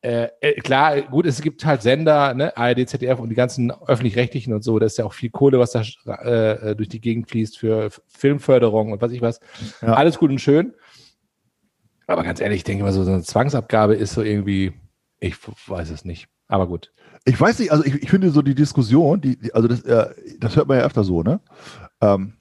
äh, klar, gut, es gibt halt Sender, ne, ARD, ZDF und die ganzen öffentlich-rechtlichen und so, da ist ja auch viel Kohle, was da äh, durch die Gegend fließt für Filmförderung und was ich was. Ja. Alles gut und schön. Aber ganz ehrlich, ich denke mal, so so eine Zwangsabgabe ist so irgendwie, ich weiß es nicht. Aber gut. Ich weiß nicht, also ich, ich finde so die Diskussion, die, die also das, äh, das hört man ja öfter so, ne? Ähm,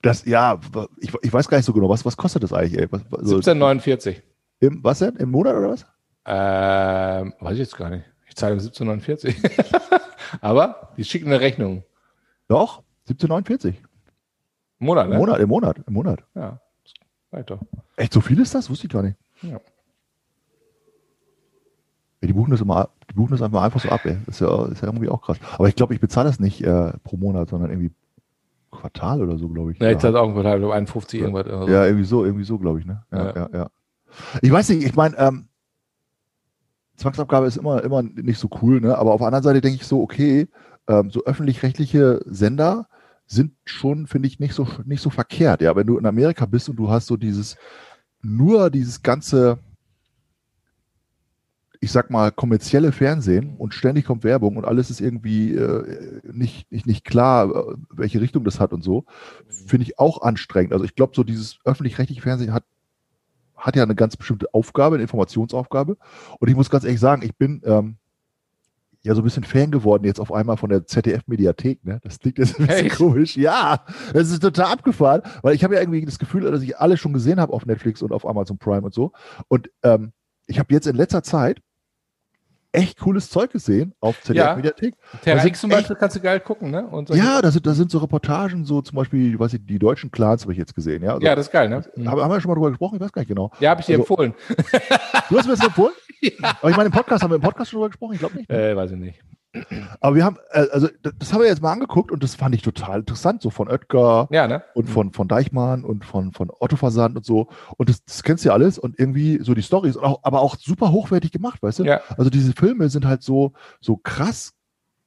das, ja, ich, ich weiß gar nicht so genau, was, was kostet das eigentlich, was, so, 1749. im, was denn? Im Monat oder was? Ähm, weiß ich jetzt gar nicht. Ich zahle 1749. (laughs) Aber die schicken eine Rechnung. Doch, 1749. Monat, ne? Im Monat, im Monat, im Monat. Ja. Weiter. Echt, so viel ist das? Wusste ich gar nicht. Ja. Ja, die buchen das immer, die buchen das einfach, einfach so ab, ey. Das ist ja, ist ja irgendwie auch krass. Aber ich glaube, ich bezahle das nicht äh, pro Monat, sondern irgendwie Quartal oder so, glaube ich. Ja, jetzt hat auch ein Quartal, glaube 51 irgendwas. Ja, irgendwie so, irgendwie so, glaube ich, ne? Ja, ja, Ja. ja. Ich weiß nicht, ich meine, ähm, Zwangsabgabe ist immer, immer nicht so cool, ne? Aber auf der anderen Seite denke ich so, okay, ähm, so öffentlich-rechtliche Sender sind schon, finde ich, nicht so, nicht so verkehrt. Ja, wenn du in Amerika bist und du hast so dieses, nur dieses ganze, ich sag mal, kommerzielle Fernsehen und ständig kommt Werbung und alles ist irgendwie äh, nicht, nicht, nicht klar, äh, welche Richtung das hat und so, finde ich auch anstrengend. Also ich glaube, so dieses öffentlich-rechtliche Fernsehen hat, hat ja eine ganz bestimmte Aufgabe, eine Informationsaufgabe. Und ich muss ganz ehrlich sagen, ich bin ähm, ja so ein bisschen Fan geworden jetzt auf einmal von der ZDF-Mediathek. Ne? Das klingt jetzt ein bisschen Echt? komisch. Ja, das ist total abgefahren, weil ich habe ja irgendwie das Gefühl, dass ich alles schon gesehen habe auf Netflix und auf Amazon Prime und so. Und ähm, ich habe jetzt in letzter Zeit echt cooles Zeug gesehen auf ZDF-Mediathek. Terra Also X zum Beispiel kannst du geil gucken, ne? Ja, da sind, da sind so Reportagen, so zum Beispiel, weiß ich, die deutschen Clans habe ich jetzt gesehen. Ja, also, ja, das ist geil, ne? haben, haben wir schon mal drüber gesprochen? Ich weiß gar nicht genau. Ja, habe ich dir Also- empfohlen. Du hast mir das empfohlen? (laughs) Aber ich meine, im Podcast, haben wir im Podcast schon drüber gesprochen? Ich glaube nicht. ne? Äh, weiß ich nicht. Aber wir haben, äh, also das, haben wir jetzt mal angeguckt und das fand ich total interessant, so von Oetker Ja, ne? und von, von Deichmann und von, von Otto Versand und so. Und das, das kennst du ja alles und irgendwie so die Storys, aber auch super hochwertig gemacht, weißt du? Ja. Also diese Filme sind halt so, so krass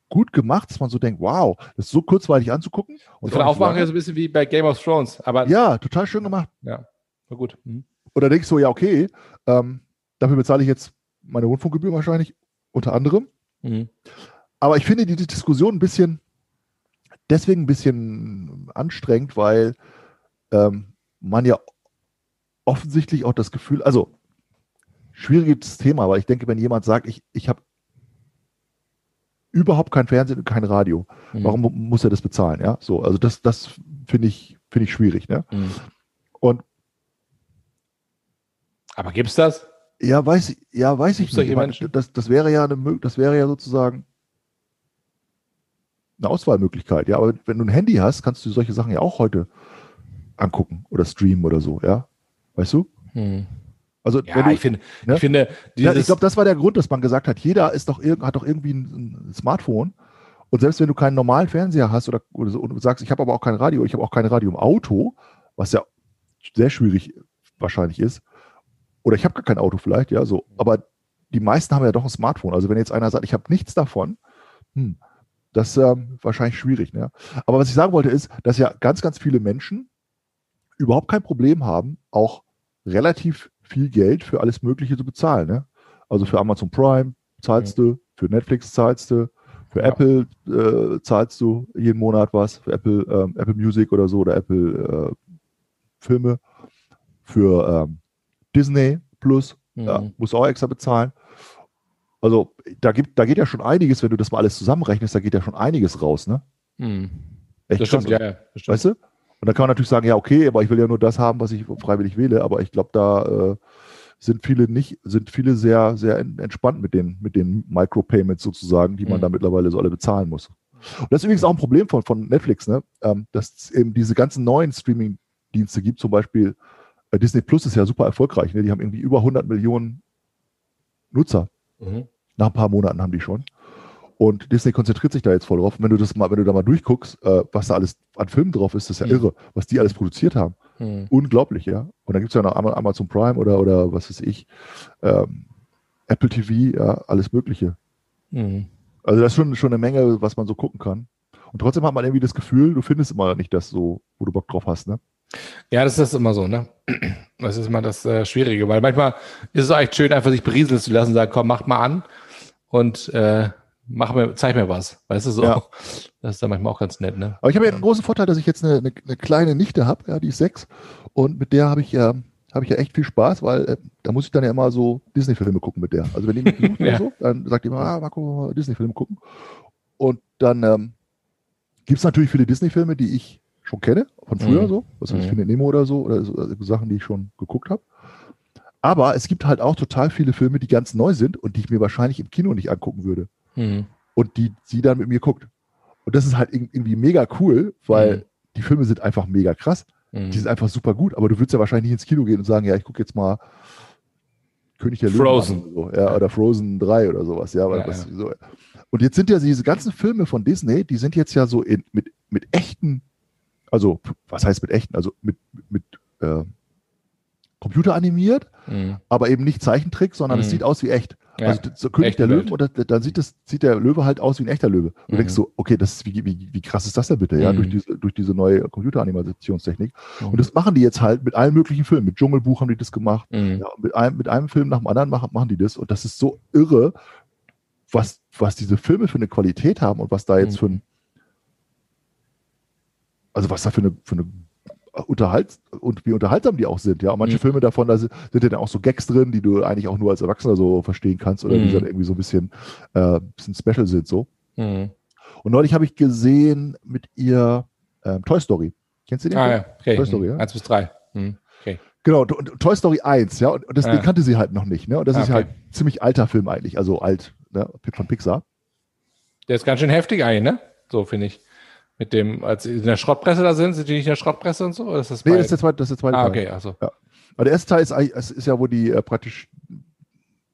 gut gemacht, dass man so denkt, wow, das ist so kurzweilig anzugucken. Und von Aufmachen lange. ja so ein bisschen wie bei Game of Thrones. Aber Ja, total schön gemacht. war gut. Mhm. Und da denkst du, ja, okay, ähm, dafür bezahle ich jetzt meine Rundfunkgebühr wahrscheinlich, unter anderem. Mhm. Aber ich finde die Diskussion ein bisschen, deswegen ein bisschen anstrengend, weil ähm, man ja offensichtlich auch das Gefühl, also schwieriges Thema, weil ich denke, wenn jemand sagt, ich, ich habe überhaupt kein Fernsehen und kein Radio, Mhm. warum mu- muss er das bezahlen? Ja, so, also das, das finde ich, finde ich schwierig. Ne? Mhm. Und Aber gibt's das? Ja, weiß ich, ja, weiß ich meine, Menschen? Das, das wäre ja eine das wäre ja sozusagen eine Auswahlmöglichkeit. Ja, aber wenn du ein Handy hast, kannst du solche Sachen ja auch heute angucken oder streamen oder so, ja. Weißt du? Mhm. Also Ja, wenn du, ich finde, ne? ich finde, ja, ich glaube, das war der Grund, dass man gesagt hat, jeder ist doch hat doch irgendwie ein, ein Smartphone. Und selbst wenn du keinen normalen Fernseher hast oder, oder so, und sagst, ich habe aber auch kein Radio, ich habe auch kein Radio im Auto, was ja sehr schwierig wahrscheinlich ist, oder ich habe gar kein Auto vielleicht, ja, so, aber die meisten haben ja doch ein Smartphone. Also wenn jetzt einer sagt, ich habe nichts davon, hm, das ist ähm, wahrscheinlich schwierig. Ne? Aber was ich sagen wollte ist, dass ja ganz, ganz viele Menschen überhaupt kein Problem haben, auch relativ viel Geld für alles Mögliche zu bezahlen. Ne? Also für Amazon Prime zahlst du, für Netflix zahlst du, für Ja. Apple äh, zahlst du jeden Monat was, für Apple, ähm, Apple Music oder so oder Apple äh, Filme, für ähm, Disney Plus, Mhm. ja, musst du auch extra bezahlen. Also da, gibt, da geht ja schon einiges, wenn du das mal alles zusammenrechnest, da geht ja schon einiges raus, ne? Mhm. Echt Das stimmt, krass, ja, ja. Das. Weißt du? Und dann kann man natürlich sagen, ja, okay, aber ich will ja nur das haben, was ich freiwillig wähle. Aber ich glaube, da äh, sind viele nicht, sind viele sehr, sehr en- entspannt mit den, mit den Micropayments sozusagen, die man Mhm. da mittlerweile so alle bezahlen muss. Und das ist übrigens auch ein Problem von, von Netflix, ne? Ähm, dass es eben diese ganzen neuen Streaming-Dienste gibt, zum Beispiel äh, Disney Plus ist ja super erfolgreich, ne? Die haben irgendwie über 100 Millionen Nutzer. Mhm. Nach ein paar Monaten haben die schon. Und Disney konzentriert sich da jetzt voll drauf. Und wenn du das mal, wenn du da mal durchguckst, äh, was da alles an Filmen drauf ist, das ist ja Mhm. irre, was die alles produziert haben. Mhm. Unglaublich, ja. Und dann gibt es ja noch Ama- Amazon Prime oder, oder was weiß ich, ähm, Apple TV, ja, alles Mögliche. Mhm. Also das ist schon, schon eine Menge, was man so gucken kann. Und trotzdem hat man irgendwie das Gefühl, du findest immer nicht das so, wo du Bock drauf hast, ne? Ja, das ist immer so, ne? Das ist immer das äh, Schwierige, weil manchmal ist es auch echt schön, einfach sich berieseln zu lassen, sagen, komm, mach mal an und äh, mach mir, zeig mir was. Weißt du so? Ja. (laughs) Das ist dann manchmal auch ganz nett, ne? Aber ich habe ja den großen Vorteil, dass ich jetzt eine, eine, eine kleine Nichte habe, ja, die ist sechs. Und mit der habe ich ja, habe ich ja echt viel Spaß, weil äh, da muss ich dann ja immer so Disney-Filme gucken mit der. Also wenn die mich besucht (laughs) Ja. oder so, dann sagt die immer, ah, Marco, Disney-Filme gucken. Und dann ähm, gibt es natürlich viele Disney-Filme, die ich schon kenne, von früher Mhm. so, was weiß ich, Mhm. Nemo oder so, oder so also Sachen, die ich schon geguckt habe. Aber es gibt halt auch total viele Filme, die ganz neu sind und die ich mir wahrscheinlich im Kino nicht angucken würde Mhm. und die sie dann mit mir guckt. Und das ist halt irg- irgendwie mega cool, weil Mhm. die Filme sind einfach mega krass. Mhm. Die sind einfach super gut, aber du würdest ja wahrscheinlich nicht ins Kino gehen und sagen, ja, ich gucke jetzt mal König der Löwen Frozen. oder, so, ja, oder Frozen 3 oder sowas, ja, Ja, was, So. Und jetzt sind ja diese ganzen Filme von Disney, die sind jetzt ja so in, mit, mit echten, also was heißt mit echten, also mit, mit äh, Computer animiert, Mhm. aber eben nicht Zeichentrick, sondern es Mhm. sieht aus wie echt. Ja. Also so König Echte der Löwen, Welt. oder dann sieht, das, sieht der Löwe halt aus wie ein echter Löwe. Und du Mhm. denkst so, okay, das ist, wie, wie, wie krass ist das denn bitte, ja, Mhm. durch diese, durch diese neue Computeranimationsstechnik. Mhm. Und das machen die jetzt halt mit allen möglichen Filmen. Mit Dschungelbuch haben die das gemacht. Mhm. Ja, mit, einem, mit einem Film nach dem anderen machen, machen die das. Und das ist so irre, was, was diese Filme für eine Qualität haben und was da jetzt Mhm. für ein, also was da für eine, für eine Unterhalt und wie unterhaltsam die auch sind. Ja, Und manche Mhm. Filme davon, da sind, ja dann auch so Gags drin, die du eigentlich auch nur als Erwachsener so verstehen kannst oder die Mhm. dann irgendwie so ein bisschen, äh, bisschen special sind so. Mhm. Und neulich habe ich gesehen mit ihr ähm, Toy Story. Kennst du den? Ah, ja. Okay. Toy Story, ja? Eins bis drei. Mhm. Okay. Genau, und, Toy Story 1, ja, und, das, den kannte sie halt noch nicht, ne? Und das Ah, ist okay. halt ein ziemlich alter Film eigentlich, also alt, ne? Von Pixar. Der ist ganz schön heftig eigentlich, ne? So finde ich. Mit dem, als sie in der Schrottpresse da sind, sind die nicht in der Schrottpresse und so? Oder ist das Nee, das ist der zweite, das ist der zweite Ah, Teil. okay, also. Aber der erste Teil ist es ist ja, wo die äh, praktisch,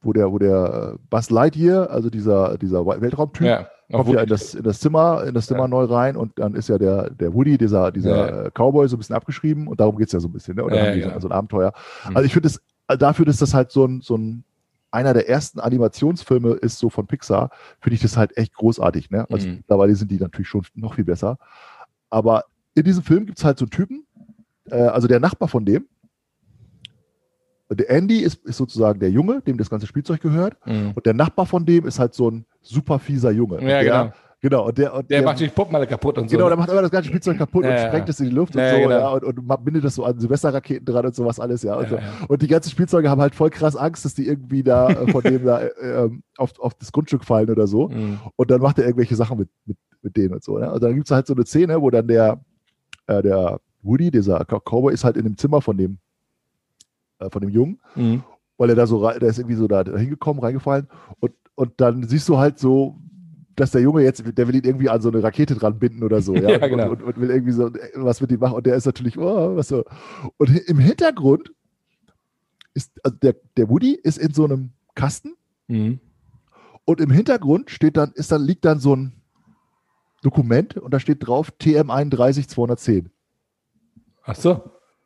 wo der, wo der äh, Buzz Lightyear, also dieser, dieser Weltraumtyp, Ja. kommt ja in das, in das Zimmer, in das Zimmer Ja. neu rein und dann ist ja der, der Woody, dieser, dieser Ja. äh, Cowboy, so ein bisschen abgeschrieben und darum geht es ja so ein bisschen, ne? Und dann Ja, haben die genau. so, so ein Abenteuer. Mhm. Also ich finde es, dafür, dass das halt so ein, so ein einer der ersten Animationsfilme ist, so von Pixar, finde ich das halt echt großartig, ne? Also Mhm. mittlerweile sind die natürlich schon noch viel besser. Aber in diesem Film gibt es halt so einen Typen, äh, also der Nachbar von dem, der Andy ist, ist sozusagen der Junge, dem das ganze Spielzeug gehört. Mhm. Und der Nachbar von dem ist halt so ein super fieser Junge. Ja, der, genau. Genau, und der, und Der macht die Puppen alle kaputt und so. Genau, der macht immer das ganze Spielzeug kaputt Ja, und sprengt es in die Luft und so, genau. ja, und, und bindet das so an Silvesterraketen dran und sowas alles, ja. Und, so. und die ganzen Spielzeuge haben halt voll krass Angst, dass die irgendwie da äh, von dem da (laughs) äh, ähm, auf, auf das Grundstück fallen oder so. Mhm. Und dann macht er irgendwelche Sachen mit, mit, mit denen und so. Ne? Und dann gibt es halt so eine Szene, wo dann der, äh, der Woody, dieser Cow- Cowboy, ist halt in dem Zimmer von dem, äh, von dem Jungen, Mhm. weil er da so, der ist irgendwie so da hingekommen, reingefallen. Und, und dann siehst du halt so, dass der Junge jetzt, der will ihn irgendwie an so eine Rakete dran binden oder so, (laughs) ja, Ja, genau. und, und, und will irgendwie so was mit ihm machen. Und der ist natürlich, oh, was so. Und im Hintergrund ist, also der, der Woody ist in so einem Kasten Mhm. und im Hintergrund steht dann, ist dann, liegt dann so ein Dokument und da steht drauf TM 31210. Ach so.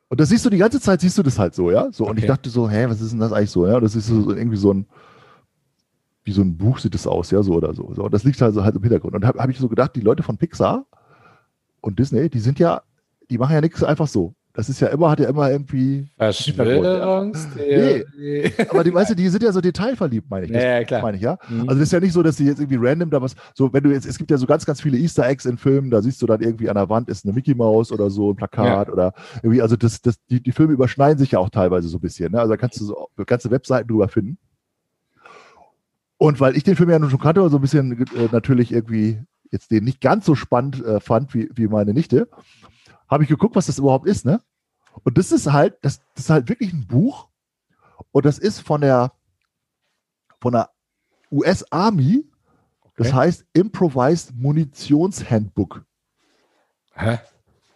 Und das siehst du die ganze Zeit, siehst du das halt so, ja? So, und ich Okay. dachte so, hä, was ist denn das eigentlich so, ja? Das ist so irgendwie so ein, wie so ein Buch sieht das aus, ja, so oder so. so und das liegt halt so halt im Hintergrund. Und da habe hab ich so gedacht, die Leute von Pixar und Disney, die sind ja, die machen ja nichts einfach so. Das ist ja immer, hat ja immer irgendwie, Verschwörungstheorie. aber die, weißt du, die sind ja so detailverliebt, meine ich. Das Ja, ja, klar. meine ich, ja. Mhm. Also das ist ja nicht so, dass die jetzt irgendwie random da was, so wenn du jetzt, es gibt ja so ganz, ganz viele Easter Eggs in Filmen, da siehst du dann irgendwie an der Wand ist eine Mickey Maus oder so ein Plakat oder irgendwie, also das, das, die, die Filme überschneiden sich ja auch teilweise so ein bisschen, ne? Also da kannst du so ganze Webseiten drüber finden. Und weil ich den Film ja nun schon kannte so ein bisschen äh, natürlich irgendwie jetzt den nicht ganz so spannend äh, fand wie, wie meine Nichte, habe ich geguckt, was das überhaupt ist, ne? Und das ist halt, das, das ist halt wirklich ein Buch und das ist von der von der US Army, das Okay. heißt Improvised Munitionshandbook. Hä?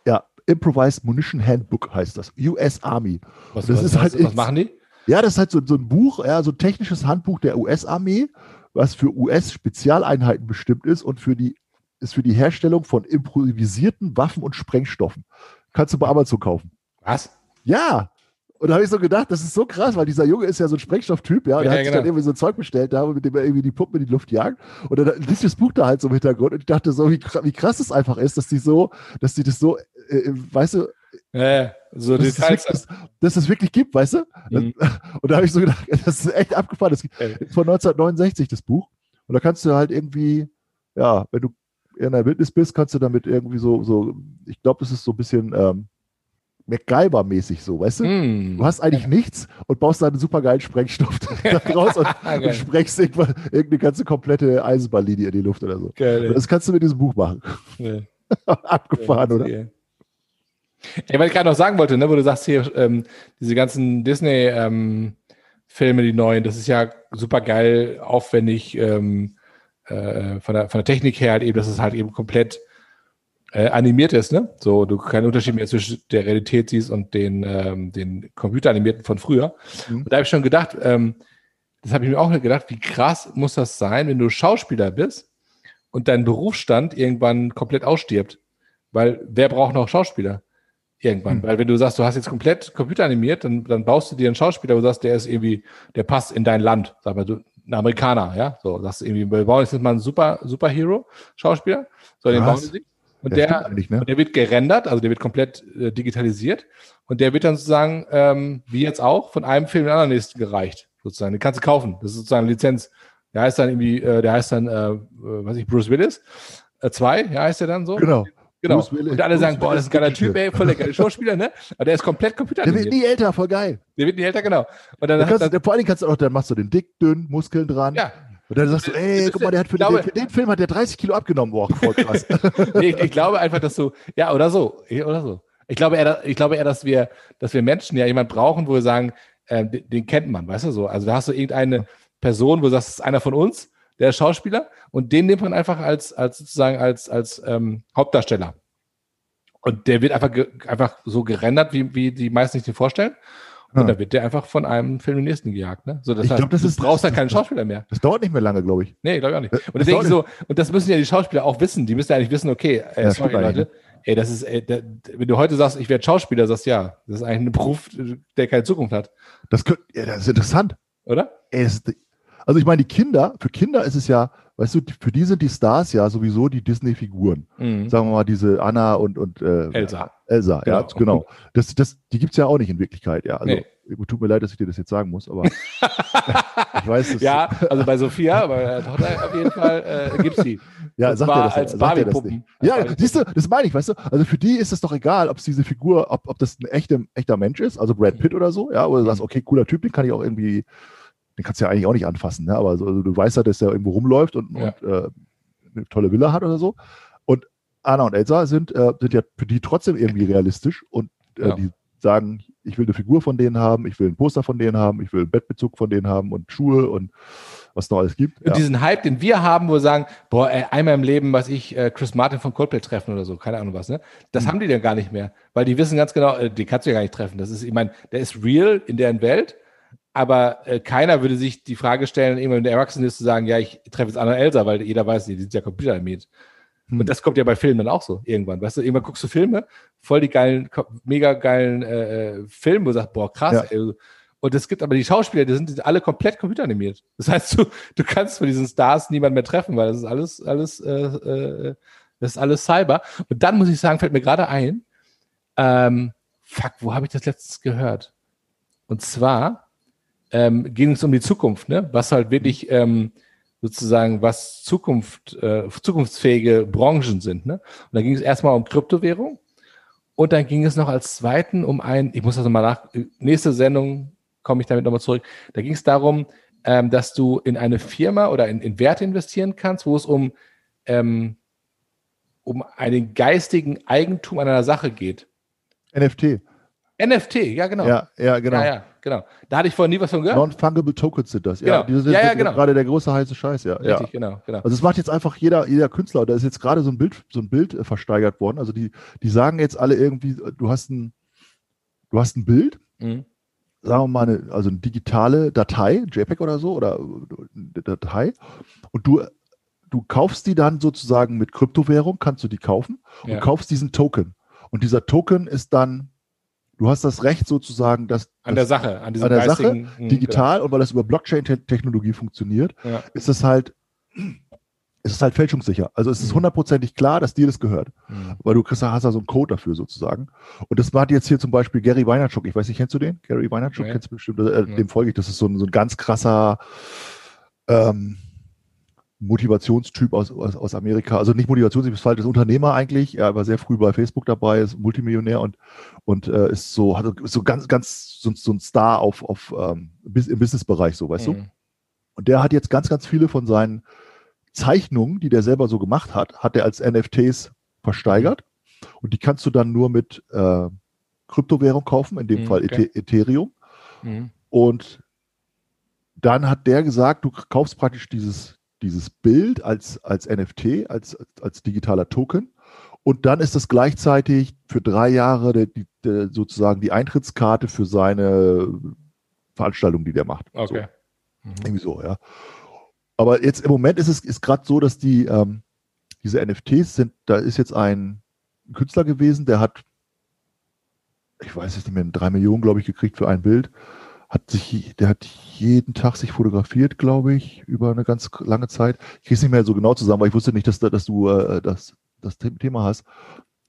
Ja, Improvised Munition Handbook heißt das. US Army. Was, Das was, ist halt was, was machen die? Ja, das ist halt so, so ein Buch, ja, so ein technisches Handbuch der US-Armee, was für US-Spezialeinheiten bestimmt ist und für die, ist für die Herstellung von improvisierten Waffen und Sprengstoffen. Kannst du bei Amazon kaufen. Was? Ja. Und da habe ich so gedacht, das ist so krass, weil dieser Junge ist ja so ein Sprengstofftyp, ja, und Ja, der hat sich genau. dann irgendwie so ein Zeug bestellt, da, mit dem er irgendwie die Puppen in die Luft jagt. Und dann liegt das Buch da halt so im Hintergrund und ich dachte so, wie, wie krass es einfach ist, dass die so, dass die das so, äh, äh, weißt du, Ja, so dass es, das Details. wirklich, dass, es wirklich gibt, weißt du? Mhm. Und da habe ich so gedacht, (laughs) das ist echt abgefahren. Das ist von 1969, das Buch. Und da kannst du halt irgendwie, ja, wenn du in der Wildnis bist, kannst du damit irgendwie so, so ich glaube, das ist so ein bisschen ähm, MacGyver-mäßig so, weißt du? Hm. Du hast eigentlich nichts und baust da einen supergeilen Sprengstoff (laughs) raus und, (laughs) und sprengst irgendeine ganze komplette Eisenbahnlinie in die Luft oder so. Geil. Das kannst du mit diesem Buch machen. Ja. Abgefahren, oder? Ey, weil ich gerade noch sagen wollte, ne, wo du sagst hier, ähm, diese ganzen Disney-Filme, die neuen, das ist ja super geil, aufwendig, ähm, äh, von, der, von der Technik her halt eben, dass es halt eben komplett äh, animiert ist, ne? So, du keinen Unterschied mehr zwischen der Realität siehst und den, ähm, den Computeranimierten von früher. Mhm. Und da habe ich schon gedacht, ähm, das habe ich mir auch gedacht, wie krass muss das sein, wenn du Schauspieler bist und dein Berufsstand irgendwann komplett ausstirbt. Weil wer braucht noch Schauspieler? Irgendwann. Hm. Weil wenn du sagst, du hast jetzt komplett computeranimiert, dann, dann baust du dir einen Schauspieler, wo du sagst, der ist irgendwie, der passt in dein Land. Sag mal, du, ein Amerikaner, ja. So, sagst du irgendwie, wir bauen jetzt mal einen Super, Superhero-Schauspieler. So, den bauen sich. Und der, ne? und der wird gerendert, also der wird komplett äh, digitalisiert. Und der wird dann sozusagen, ähm, wie jetzt auch, von einem Film in den anderen nächsten gereicht. Sozusagen. Den kannst du kaufen. Das ist sozusagen eine Lizenz. Der heißt dann irgendwie, äh, der heißt dann, äh, äh, weiß ich, Bruce Willis. Äh, zwei, ja, heißt der dann so? Genau. Genau. Bruce Willis- und alle Bruce sagen, boah, das ist ein geiler Willis Typ, ey, voll der geile Schauspieler, ne? Aber der ist komplett Der computeranimiert. wird nie älter, voll geil. Der wird nicht älter, genau. Und dann, Da kannst, dann, vor allen Dingen kannst du auch, dann machst du den dick, dünn, Muskeln dran. ja, Und dann sagst du, ey, guck mal, der hat für, glaube- den, für den Film hat der 30 Kilo abgenommen. Boah, voll krass. (laughs) nee, ich, ich glaube einfach, dass du, ja, oder so, ja, oder so. Ich glaube eher, ich glaube eher, dass wir, dass wir Menschen ja jemand brauchen, wo wir sagen, äh, den, den kennt man, weißt du so. Also da hast du irgendeine Person, wo du sagst, das ist einer von uns, der Schauspieler, und den nimmt man einfach als, als sozusagen als, als ähm, Hauptdarsteller. Und der wird einfach, einfach so gerendert, wie, wie die meisten sich den vorstellen. Und Ja. dann wird der einfach von einem Film in den nächsten gejagt. Ne? So, das Ich heißt, glaub, das du ist- brauchst das- halt keinen das- Schauspieler mehr. Das dauert nicht mehr lange, glaube ich. Nee, glaube ich auch nicht. Das Und deswegen dauert so, und das müssen ja die Schauspieler auch wissen. Die müssen ja eigentlich wissen, okay, äh, Ja, sorry, Leute, ey, das ist, ey, der, wenn du heute sagst, ich werde Schauspieler, sagst ja, das ist eigentlich ein Beruf, der keine Zukunft hat, Das, könnt, ja, das ist interessant. oder? Ey, das ist, also ich meine, die Kinder, für Kinder ist es ja, weißt du, für die sind die Stars ja sowieso die Disney-Figuren. Mhm. Sagen wir mal, diese Anna und, und äh, Elsa. Elsa, ja, Genau. genau. Das, das, die gibt es ja auch nicht in Wirklichkeit, ja. Also, Nee. tut mir leid, dass ich dir das jetzt sagen muss, aber (laughs) ich weiß es. Ja, also bei Sophia, bei der Tochter auf jeden Fall äh, gibt's die. Ja, sagt zwar er das, als er das nicht. Als Ja, Barbie-Puppen. siehst du, das meine ich, weißt du? Also für die ist es doch egal, ob es diese Figur, ob, ob das ein echter, echter Mensch ist, also Brad Pitt oder so, ja, oder du sagst, okay, cooler Typ, den kann ich auch irgendwie, den kannst du ja eigentlich auch nicht anfassen, ne? aber so, also du weißt ja, dass der irgendwo rumläuft und, Ja. und äh, eine tolle Villa hat oder so. Und Anna und Elsa sind, äh, sind ja für die trotzdem irgendwie realistisch und äh, Ja. die sagen, ich will eine Figur von denen haben, ich will ein Poster von denen haben, ich will einen Bettbezug von denen haben und Schuhe und was noch alles gibt. Und diesen Hype, den wir haben, wo wir sagen, boah, ey, einmal im Leben, was ich, äh, Chris Martin von Coldplay treffen oder so, keine Ahnung was, ne? Das Mhm. haben die dann gar nicht mehr, weil die wissen ganz genau, äh, die kannst du ja gar nicht treffen. Das ist, ich meine, der ist real in deren Welt, aber äh, keiner würde sich die Frage stellen, irgendwann, der Erwachsene ist, zu sagen, ja, ich treffe jetzt Anna und Elsa, weil jeder weiß, die, sind ja computeranimiert. Hm. Und das kommt ja bei Filmen dann auch so, irgendwann, weißt du, irgendwann guckst du Filme, voll die geilen, mega geilen äh, äh, Filme, wo du sagst, boah, krass, Ja. ey. Und es gibt aber die Schauspieler, die sind alle komplett computeranimiert. Das heißt, du, du kannst von diesen Stars niemand mehr treffen, weil das ist alles, alles, äh, äh, das ist alles Cyber. Und dann muss ich sagen, fällt mir gerade ein, ähm, fuck, wo habe ich das letztens gehört? Und zwar ähm, ging es um die Zukunft, ne? Was halt wirklich ähm, sozusagen, was Zukunft, äh, zukunftsfähige Branchen sind, ne? Und da ging es erstmal um Kryptowährung und dann ging es noch als zweiten um ein, ich muss das nochmal nach, nächste Sendung komme ich damit nochmal zurück. Da ging es darum, ähm, dass du in eine Firma oder in, in Werte investieren kannst, wo es um, ähm, um einen geistigen Eigentum an einer Sache geht. NFT. NFT, ja, genau. Ja, ja, genau. ja, ja, genau. Da hatte ich vorher nie was von gehört. Non-fungible Tokens sind das. Ja, Genau. die sind Ja, ja, genau. gerade der große heiße Scheiß, ja. ja. Richtig, genau, genau. Also es macht jetzt einfach jeder, jeder Künstler, da ist jetzt gerade so ein Bild, so ein Bild äh, versteigert worden. Also die, die sagen jetzt alle irgendwie, du hast ein, du hast ein Bild, Mhm. sagen wir mal, eine, also eine digitale Datei, JPEG oder so, oder eine Datei, und du, du kaufst die dann sozusagen mit Kryptowährung, kannst du die kaufen Ja. und kaufst diesen Token. Und dieser Token ist dann, du hast das Recht sozusagen, dass An der Sache, an diesem an der Sache, geistigen, mhm, digital und weil das über Blockchain-Technologie funktioniert, genau. Ja. ist es halt, ist es halt fälschungssicher. Also es ist Mhm. hundertprozentig klar, dass dir das gehört. Mhm. Weil du kriegst, hast da so einen Code dafür sozusagen. Und das war jetzt hier zum Beispiel Gary Weinerchuk. Ich weiß nicht, kennst du den? Gary Weinerchuk Nee. kennst du bestimmt. Äh, Nee. Dem folge ich. Das ist so ein, so ein ganz krasser ähm, Motivationstyp aus, aus, aus Amerika. Also nicht Motivationstyp, ist falsch, ist Unternehmer eigentlich. Er war sehr früh bei Facebook dabei, ist Multimillionär und, und äh, ist so, hat ist so ganz, ganz so, so ein Star auf, auf ähm, im Businessbereich, so, weißt du? Mhm. Und der hat jetzt ganz, ganz viele von seinen Zeichnungen, die der selber so gemacht hat, hat er als NFTs versteigert. Und die kannst du dann nur mit äh, Kryptowährung kaufen, in dem Mhm, Fall okay. Ethe- Ethereum. Mhm. Und dann hat der gesagt, du kaufst praktisch dieses, dieses Bild als, als NFT, als, als digitaler Token. Und dann ist das gleichzeitig für drei Jahre die, die, sozusagen die Eintrittskarte für seine Veranstaltung, die der macht. Okay. So. Mhm. Irgendwie so, ja. Aber jetzt im Moment ist es ist gerade so, dass die ähm, diese NFTs sind, da ist jetzt ein Künstler gewesen, der hat, ich weiß es nicht mehr, drei Millionen, glaube ich, gekriegt für ein Bild. Hat sich, der hat jeden Tag sich fotografiert, glaube ich, über eine ganz lange Zeit. Ich kriege es nicht mehr so genau zusammen, weil ich wusste nicht, dass, dass du äh, das, das Thema hast.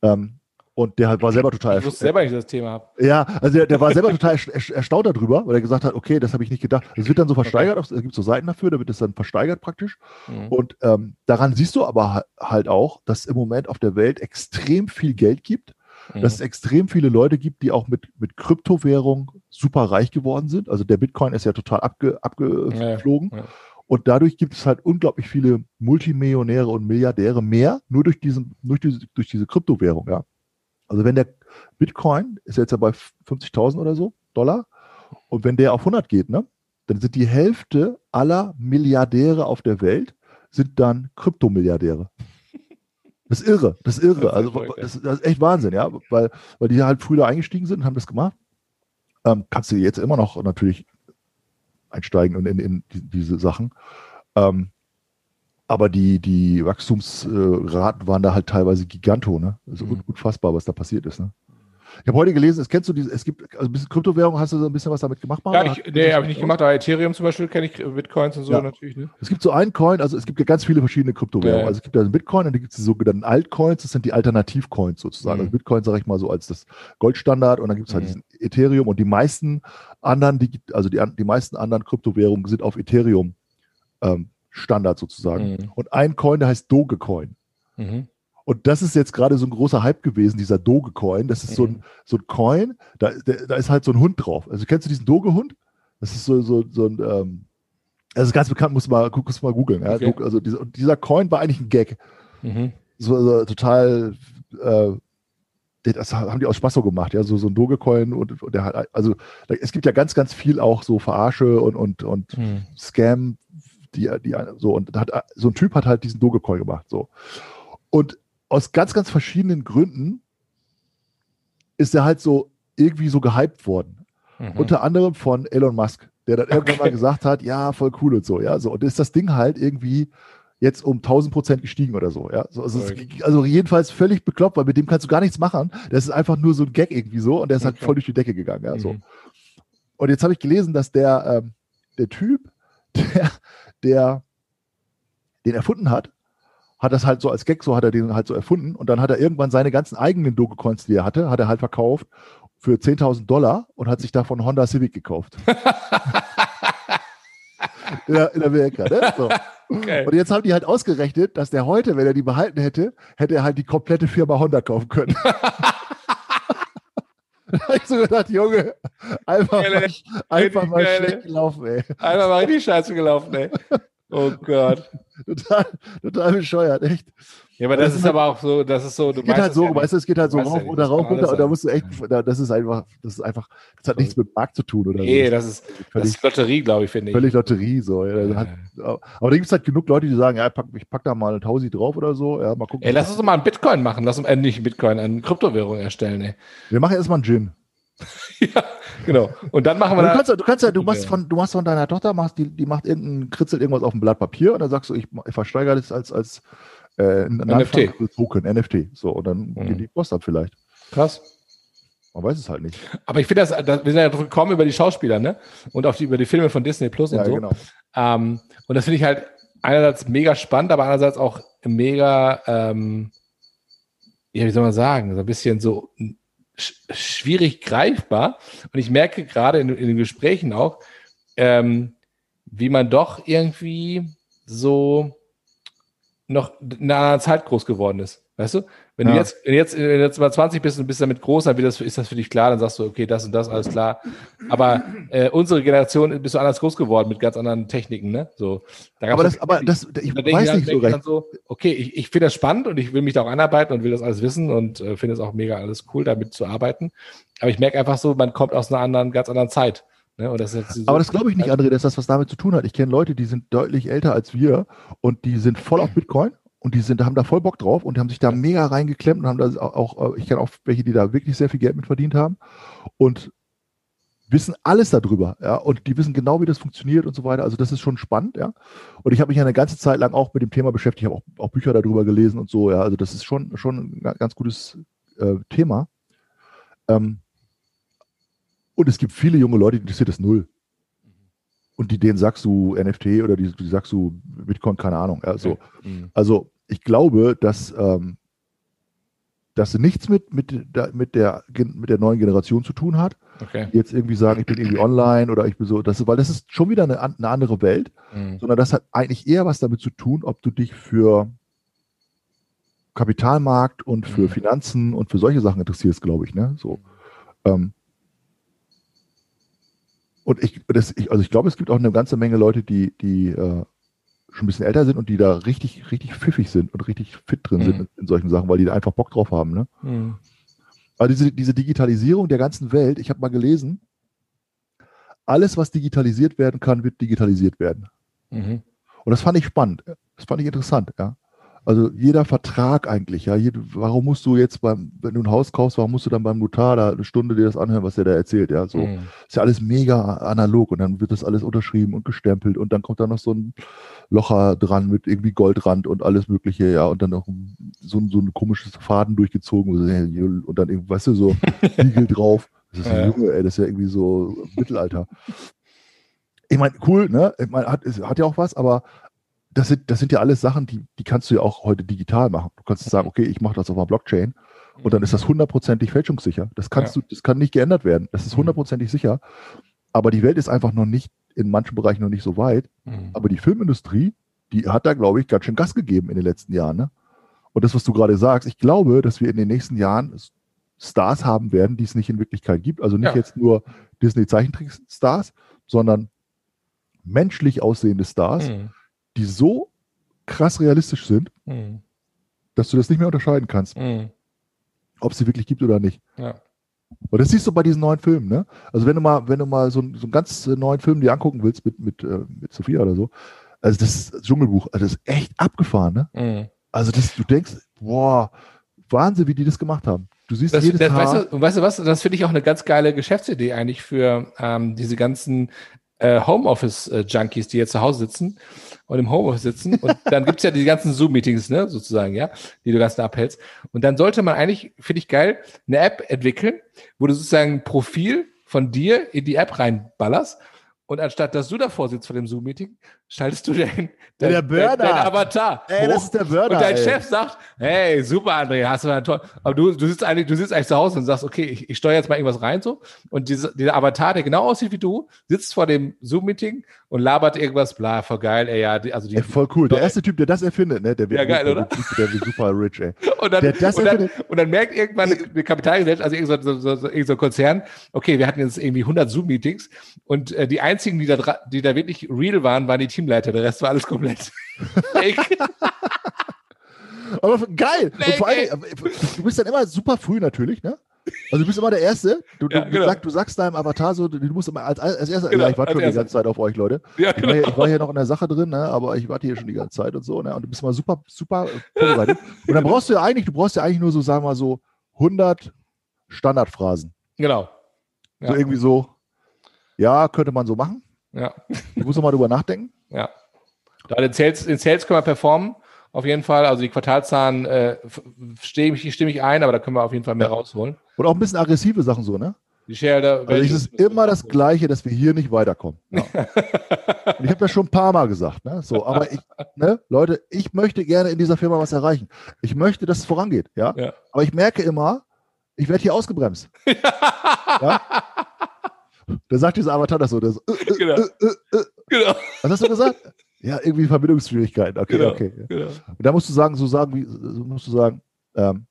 Ähm, und der war selber total Ich wusste selber nicht, dass ich das Thema habe. Ja, also der, der war selber total erstaunt darüber, weil er gesagt hat, okay, das habe ich nicht gedacht. Es wird dann so versteigert, es gibt so Seiten dafür, da wird es dann versteigert praktisch. Mhm. Und ähm, daran siehst du aber halt auch, dass es im Moment auf der Welt extrem viel Geld gibt, mhm. dass es extrem viele Leute gibt, die auch mit, mit Kryptowährung super reich geworden sind. Also der Bitcoin ist ja total abge, abgeflogen. Ja, ja. Und dadurch gibt es halt unglaublich viele Multimillionäre und Milliardäre mehr, nur durch, diesen, durch, diese, durch diese Kryptowährung, ja. Also wenn der Bitcoin ist jetzt ja bei 50.000 oder so Dollar und wenn der auf 100 geht, ne, dann sind die Hälfte aller Milliardäre auf der Welt sind dann Kryptomilliardäre. Das ist irre, das ist irre. Also das, das, ist echt Wahnsinn, ja, weil, weil die halt früher eingestiegen sind und haben das gemacht. Ähm, kannst du jetzt immer noch natürlich einsteigen und in, in, diese Sachen. Ähm, aber die, die Wachstumsraten waren da halt teilweise giganto, ne? Also mhm. unfassbar, was da passiert ist, ne? Ich habe heute gelesen, es kennst du diese, es gibt, also ein bisschen Kryptowährung, hast du so ein bisschen was damit gemacht? Mal, ja, ich, nee, habe ich nicht gemacht, aber Ethereum zum Beispiel kenne ich Bitcoins und so ja. natürlich. Ne? Es gibt so einen Coin, also es gibt ja ganz viele verschiedene Kryptowährungen. Ja. Also es gibt ja Bitcoin und dann gibt es die sogenannten Altcoins, das sind die Alternativcoins sozusagen. Mhm. Also Bitcoin sage ich mal so als das Goldstandard und dann gibt es halt mhm. diesen Ethereum und die meisten anderen, die, also die, die meisten anderen Kryptowährungen sind auf Ethereum ähm, Standard sozusagen. Mhm. Und ein Coin, der heißt Dogecoin. Mhm. Und das ist jetzt gerade so ein großer Hype gewesen, dieser Dogecoin. Das ist so, ein, so ein Coin, da, da ist halt so ein Hund drauf. Also kennst du diesen Doge-Hund? Das ist so, so, so ein, ähm, das ist ganz bekannt, muss mal, musst mal googeln. Ja? Okay. Also dieser, dieser, Coin war eigentlich ein Gag. Mhm. So, so, total, äh, das haben die aus Spaß so gemacht, ja, so, so ein Dogecoin und, und der hat, also es gibt ja ganz, ganz viel auch so Verarsche und, und, und mhm. Scam die, die, so, und hat, so ein Typ hat halt diesen Dogecoin gemacht, so. Und aus ganz, ganz verschiedenen Gründen ist er halt so irgendwie so gehypt worden. Mhm. Unter anderem von Elon Musk, der dann irgendwann okay. mal gesagt hat, ja, voll cool und so, ja, so. Und ist das Ding halt irgendwie jetzt um 1000 Prozent gestiegen oder so, ja. So, also, also, jedenfalls völlig bekloppt, weil mit dem kannst du gar nichts machen. Das ist einfach nur so ein Gag irgendwie so und der ist halt okay. voll durch die Decke gegangen, ja, so. Mhm. Und jetzt habe ich gelesen, dass der, ähm, der Typ, (laughs) der, der den erfunden hat, hat das halt so als Gag, so hat er den halt so erfunden und dann hat er irgendwann seine ganzen eigenen Dogecoins, die er hatte, hat er halt verkauft für 10.000 Dollar und hat sich davon Honda Civic gekauft. (laughs) in, der, in Amerika, ne? So. Okay. Und jetzt haben die halt ausgerechnet, dass der heute, wenn er die behalten hätte, hätte er halt die komplette Firma Honda kaufen können. (laughs) da habe ich so gedacht, Junge, einfach Geile, mal, einfach mal schlecht gelaufen, ey. Einfach mal richtig scheiße gelaufen, ey. Oh Gott. (laughs) total, total bescheuert, echt. Ja, aber das, das ist aber auch so, das ist so, du es geht halt so, ja weißt du, es geht halt so rauf oder rauf runter und da musst du echt, das ist einfach, das ist einfach, das hat nichts mit Markt zu tun oder nee, so. das ist, völlig, das ist Lotterie, glaube ich, finde ich. Völlig Lotterie, so. Ja, ja. Hat, aber da gibt es halt genug Leute, die sagen, ja, pack, ich pack da mal eine Tausi drauf oder so, ja, mal gucken. Ey, lass uns mal einen Bitcoin machen, lass uns, äh, nicht Bitcoin, eine Kryptowährung erstellen, ey. Wir machen erstmal einen Gin. (laughs) ja, genau. Und dann machen wir. Du kannst, ja, du kannst ja, du machst von, du machst von deiner Tochter, machst die, die macht irgendein, kritzelt irgendwas auf ein Blatt Papier und dann sagst du, ich, ich versteigere das als, als äh, NFT. Token, NFT. So, und dann mhm. geht die Post ab vielleicht. Krass. Man weiß es halt nicht. Aber ich finde das, das, wir sind ja gekommen über die Schauspieler, ne? Und auf die, über die Filme von Disney Plus und ja, so. Genau. Ähm, und das finde ich halt einerseits mega spannend, aber andererseits auch mega, ähm, ja, wie soll man sagen, so ein bisschen so schwierig greifbar. Und ich merke gerade in, in den Gesprächen auch, ähm, wie man doch irgendwie so noch in einer Zeit groß geworden ist. Weißt du? Wenn ja. du jetzt, wenn jetzt, wenn du jetzt mal 20 bist und bist damit groß, dann das, ist das für dich klar, dann sagst du, okay, das und das, alles klar. Aber äh, unsere Generation bist du anders groß geworden mit ganz anderen Techniken, ne? So, da aber das, aber das, ich da weiß nicht so recht. So, okay, ich, ich finde das spannend und ich will mich da auch anarbeiten und will das alles wissen und äh, finde es auch mega alles cool, damit zu arbeiten. Aber ich merke einfach so, man kommt aus einer anderen, ganz anderen Zeit. Ne? Das so aber das glaube ich nicht, André, dass das was damit zu tun hat. Ich kenne Leute, die sind deutlich älter als wir und die sind voll auf Bitcoin und die sind, haben da voll Bock drauf und haben sich da mega reingeklemmt und haben da auch, ich kenne auch welche, die da wirklich sehr viel Geld mit verdient haben und wissen alles darüber, ja, und die wissen genau, wie das funktioniert und so weiter. Also das ist schon spannend, ja. Und ich habe mich eine ganze Zeit lang auch mit dem Thema beschäftigt, habe auch, auch, Bücher darüber gelesen und so, ja. Also das ist schon, schon ein ganz gutes äh, Thema. Ähm, und es gibt viele junge Leute, die interessiert das null. Und die, denen sagst du NFT oder die, die sagst du Bitcoin, keine Ahnung. Ja, so. Mhm. Also ich glaube, dass ähm, das nichts mit, mit, mit, der, mit der neuen Generation zu tun hat. Okay. Jetzt irgendwie sagen, ich bin irgendwie online oder ich bin so, das, weil das ist schon wieder eine, eine andere Welt, mhm. sondern das hat eigentlich eher was damit zu tun, ob du dich für Kapitalmarkt und für mhm. Finanzen und für solche Sachen interessierst, glaube ich. Ne? So, ähm, und ich, das, ich, also ich glaube, es gibt auch eine ganze Menge Leute, die, die äh, schon ein bisschen älter sind und die da richtig, richtig pfiffig sind und richtig fit drin mhm. sind in, in, solchen Sachen, weil die da einfach Bock drauf haben. Ne? Mhm. Aber diese, diese Digitalisierung der ganzen Welt, ich habe mal gelesen, alles, was digitalisiert werden kann, wird digitalisiert werden. Mhm. Und das fand ich spannend. Das fand ich interessant, ja. Also jeder Vertrag eigentlich, ja. Jede, warum musst du jetzt beim, wenn du ein Haus kaufst, warum musst du dann beim Notar da eine Stunde dir das anhören, was der da erzählt, ja. So mhm. ist ja alles mega analog und dann wird das alles unterschrieben und gestempelt und dann kommt da noch so ein Locher dran mit irgendwie Goldrand und alles Mögliche, ja, und dann noch so, so ein komisches Faden durchgezogen und dann irgendwie, weißt du, so (laughs) Siegel drauf. Das ist ja. Junge, ey, das ist ja irgendwie so Mittelalter. Ich meine, cool, ne? Ich meine, hat, hat ja auch was, aber das sind, das sind ja alles Sachen, die, die kannst du ja auch heute digital machen. Du kannst sagen, okay, ich mache das auf einer Blockchain und dann ist das hundertprozentig fälschungssicher. Das kannst ja. du, das kann nicht geändert werden. Das ist mhm. hundertprozentig sicher. Aber die Welt ist einfach noch nicht, in manchen Bereichen noch nicht so weit. Mhm. Aber die Filmindustrie, die hat da, glaube ich, ganz schön Gas gegeben in den letzten Jahren. Ne? Und das, was du gerade sagst, ich glaube, dass wir in den nächsten Jahren Stars haben werden, die es nicht in Wirklichkeit gibt. Also nicht ja. jetzt nur Disney-Zeichentrick-Stars, sondern menschlich aussehende Stars. Mhm die so krass realistisch sind, mhm. dass du das nicht mehr unterscheiden kannst, mhm. ob es sie wirklich gibt oder nicht. Ja. Und das siehst du bei diesen neuen Filmen, ne? Also wenn du mal, wenn du mal so, so einen ganz neuen Film dir angucken willst mit, mit, äh, mit Sophia oder so, also das Dschungelbuch, also das ist echt abgefahren, ne? Mhm. Also das, du denkst, boah, Wahnsinn, wie die das gemacht haben. Du siehst das, jedes das, Haar. Weißt du, weißt du was, das finde ich auch eine ganz geile Geschäftsidee eigentlich für ähm, diese ganzen äh, Homeoffice-Junkies, die jetzt zu Hause sitzen und im Homeoffice sitzen. Und (laughs) dann gibt's ja die ganzen Zoom-Meetings, ne, sozusagen, ja, die du ganz abhältst. Und dann sollte man eigentlich, finde ich geil, eine App entwickeln, wo du sozusagen ein Profil von dir in die App reinballerst und anstatt dass du davor sitzt vor dem Zoom-Meeting, schaltest du den, dein, der Burner. Dein, Avatar. Ey, hoch. das ist der Burner. Und dein ey. Chef sagt, hey, super, André, hast du einen toll. Aber du, du sitzt eigentlich, du sitzt eigentlich zu Hause und sagst, okay, ich, ich steuere jetzt mal irgendwas rein so. Und diese, dieser Avatar, der genau aussieht wie du, sitzt vor dem Zoom-Meeting und labert irgendwas, bla, voll geil, ey, ja, also die. Ey, voll cool. Der erste Typ, der das erfindet, ne, der wird, ja, geil, oder? Der wird super rich, ey. (laughs) Und dann, und dann, und dann, merkt irgendwann eine Kapitalgesellschaft, also irgendein so, so, so, irgend Konzern, okay, wir hatten jetzt irgendwie 100 Zoom-Meetings und äh, die einzigen, die da, die da wirklich real waren, waren die Teamleiter. Der Rest war alles komplett (laughs) fake. Aber geil. Und vor allem, du bist dann immer super früh natürlich, ne? Also du bist immer der Erste. Du, ja, du, genau. sag, du sagst deinem Avatar so, du musst immer als, als erster, genau, ja, ich warte schon die ganze Zeit auf euch, Leute. Ja, genau. ich, war hier, ich, war hier, noch in der Sache drin, ne, aber ich warte hier schon die ganze Zeit und so, ne, und du bist immer super, super vorbereitet. (laughs) und dann brauchst du ja eigentlich, du brauchst ja eigentlich nur so, sagen wir mal so, 100 Standardphrasen. Genau. So irgendwie so, ja, könnte man so machen. Ja. Du musst doch mal drüber nachdenken. Ja. Da in Sales, in Sales können wir performen, auf jeden Fall. Also die Quartalzahlen äh, stimme ich, stimme ich ein, aber da können wir auf jeden Fall mehr ja. rausholen. Und auch ein bisschen aggressive Sachen so, ne? Die Shareholder also es ist immer das Gleiche, dass wir hier nicht weiterkommen. (laughs) Ja. ich habe das schon ein paar Mal gesagt. Ne? So, aber ich, ne, Leute, ich möchte gerne in dieser Firma was erreichen. Ich möchte, dass es vorangeht. Ja? ja. Aber ich merke immer, ich werde hier ausgebremst. (laughs) ja? Da sagt dieser Avatar das so. Das, äh, äh, genau. Äh, äh, genau. Was hast du gesagt? Ja, irgendwie Verbindungsschwierigkeiten. Okay, genau, okay. Genau. Und da musst du sagen, so sagen, wie, so musst du sagen, ähm,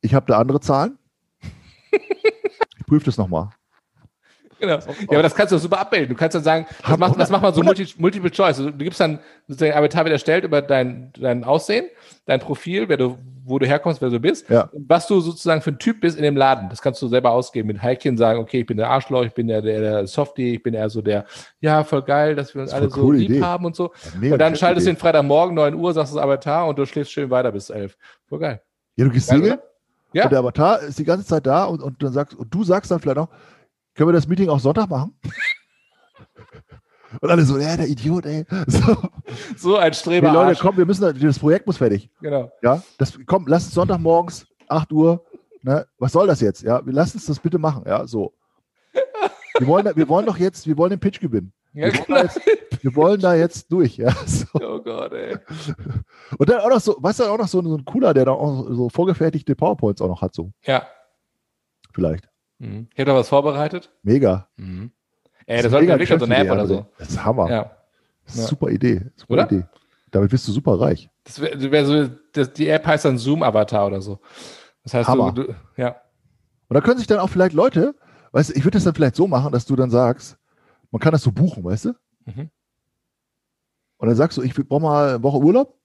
ich habe da andere Zahlen. (laughs) ich prüfe das nochmal. Genau. Ja, aber das kannst du super abbilden. Du kannst dann sagen, das macht, das macht man so multi, Multiple Choice. Also, du gibst dann sozusagen Avatar wird erstellt über dein, dein Aussehen, dein Profil, wer du, wo du herkommst, wer du bist, Ja. und was du sozusagen für ein Typ bist in dem Laden. Das kannst du selber ausgeben. Mit Heikchen sagen, okay, ich bin der Arschloch, ich bin der, der, der Softie, ich bin eher so der, ja, voll geil, dass wir uns alle so lieb Idee. haben und so. Mega und dann schaltest du den Freitagmorgen, 9 Uhr, sagst du das Avatar und du schläfst schön weiter bis 11. Voll geil. Ja, du gehst oder? Ja. und der Avatar ist die ganze Zeit da und, und dann sagst und du sagst dann vielleicht auch, können wir das Meeting auch Sonntag machen? und alle so, ja, der Idiot, ey. So, So ein hey, Streber. Leute, Arsch. komm, wir müssen, das Projekt muss fertig. Genau. Ja, das, komm, lass uns Sonntagmorgens, 8 Uhr, ne, was soll das jetzt? Ja, wir lassen uns das bitte machen, ja, so. Wir wollen, wir wollen doch jetzt, wir wollen den Pitch gewinnen. Ja, Wir wollen, genau. da jetzt, wir wollen da jetzt durch, ja. So. Oh Gott, ey. Und dann auch noch so, was dann auch noch so, so ein cooler, der da auch so vorgefertigte PowerPoints auch noch hat, so, Ja. vielleicht. Mhm. Ich habe da was vorbereitet. Mega. Mhm. Das Ey, das wir mega wirklich so eine App oder so. Das ist Hammer. Ja. Das. Super Idee. Super Oder? Idee. Damit bist du super reich. Das wäre wär so, das, die App heißt dann Zoom-Avatar oder so. Das heißt, Hammer. du, du, ja. Und da können sich dann auch vielleicht Leute, weißt du, ich würde das dann vielleicht so machen, dass du dann sagst, man kann das so buchen, weißt du? Mhm. Und dann sagst du, ich brauche mal eine Woche Urlaub.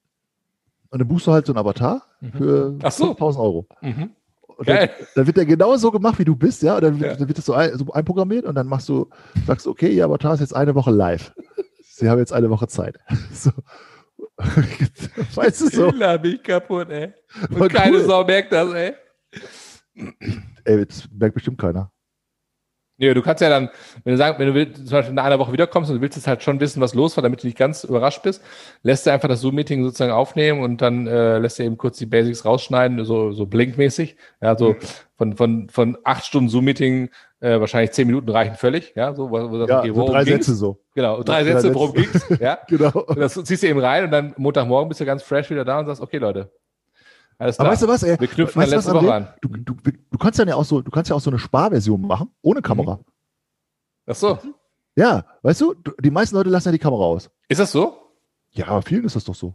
Und dann buchst du halt so einen Avatar Mhm. für Ach so. 5000 Euro. Mhm. Und dann, dann wird der genau so gemacht, wie du bist, ja. Und dann, wird- Ja. dann wird das so, ein, so einprogrammiert und dann machst du, sagst du, okay, ihr Avatar ist jetzt eine Woche live. Sie haben jetzt eine Woche Zeit. (laughs) So. (laughs) weißt du so? Ich mich kaputt, ey. Und keine cool. Sau merkt das, ey. Ey, das merkt bestimmt keiner. Nee, du kannst ja dann, wenn du sagst, wenn du willst, zum Beispiel in einer Woche wiederkommst und du willst jetzt halt schon wissen, was los war, damit du nicht ganz überrascht bist, lässt du einfach das Zoom-Meeting sozusagen aufnehmen und dann äh, lässt du eben kurz die Basics rausschneiden, so, so blinkmäßig. Ja, so von, von, von acht Stunden Zoom-Meeting äh, wahrscheinlich zehn Minuten reichen völlig. Ja, so, wo, wo das, Ja, okay, so worum drei ging's? Sätze so. Genau, drei drei Sätze, Sätze. worum ging's? Ja. (laughs) Genau. Und das ziehst du eben rein und dann Montagmorgen bist du ganz fresh wieder da und sagst, okay, Leute. Alles Aber klar. weißt du was, ey? Wir knüpfen weißt an du was, letzte Woche an. Du, du, du kannst dann ja auch so, du kannst ja auch so eine Sparversion machen, ohne Kamera. Ach so. Ja, weißt du, die meisten Leute lassen ja die Kamera aus. Ist das so? Ja, aber vielen ist das doch so.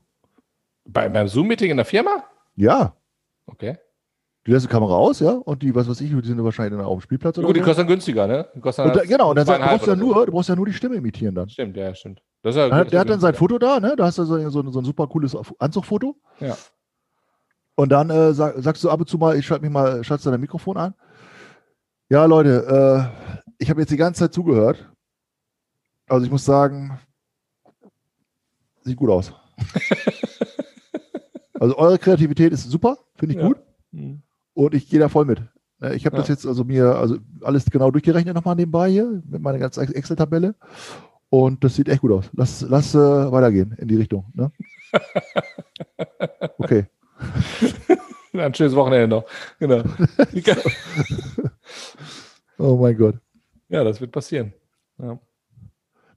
Bei, beim Zoom-Meeting in der Firma? Ja. Okay. Die lassen die Kamera aus, ja, und die, was weiß ich, die sind wahrscheinlich dann auf dem Spielplatz oder Gut, die kosten dann günstiger, ne? Die kosten Und da, genau, und dann sag, zweieinhalb brauchst du ja oder so. nur, du brauchst ja nur die Stimme imitieren dann. Stimmt, ja, stimmt. Das ist ja, Der, hat- der hat dann sein. Foto da, ne? Da hast du so, so, so ein super cooles Anzugfoto. Ja. Und dann äh, sag, sagst du ab und zu mal, ich schalte mich mal, schaltest dein Mikrofon an. Ja, Leute, äh, ich habe jetzt die ganze Zeit zugehört. Also ich muss sagen, sieht gut aus. (laughs) also eure Kreativität ist super, finde ich Ja. gut. Mhm. Und ich gehe da voll mit. Äh, Ich habe Ja. das jetzt also mir also alles genau durchgerechnet nochmal nebenbei hier mit meiner ganzen Ex- Excel-Tabelle. Und das sieht echt gut aus. Lass, lass äh, weitergehen in die Richtung. Ne? (laughs) Okay. (laughs) Ein schönes Wochenende noch. Genau. (laughs) Oh mein Gott. ja, das wird passieren. Ja.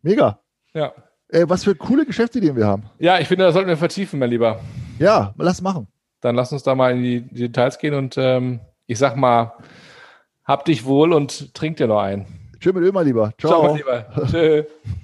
Mega. ja. Ey, was für coole Geschäftsideen wir haben. Ja, ich finde, das sollten wir vertiefen, mein Lieber. Ja, lass machen. Dann lass uns da mal in die Details gehen und ähm, ich sag mal, hab dich wohl und trink dir noch ein. Schön mit Öl, mein Lieber. Ciao, Ciao. mein Lieber. Tschö. (laughs)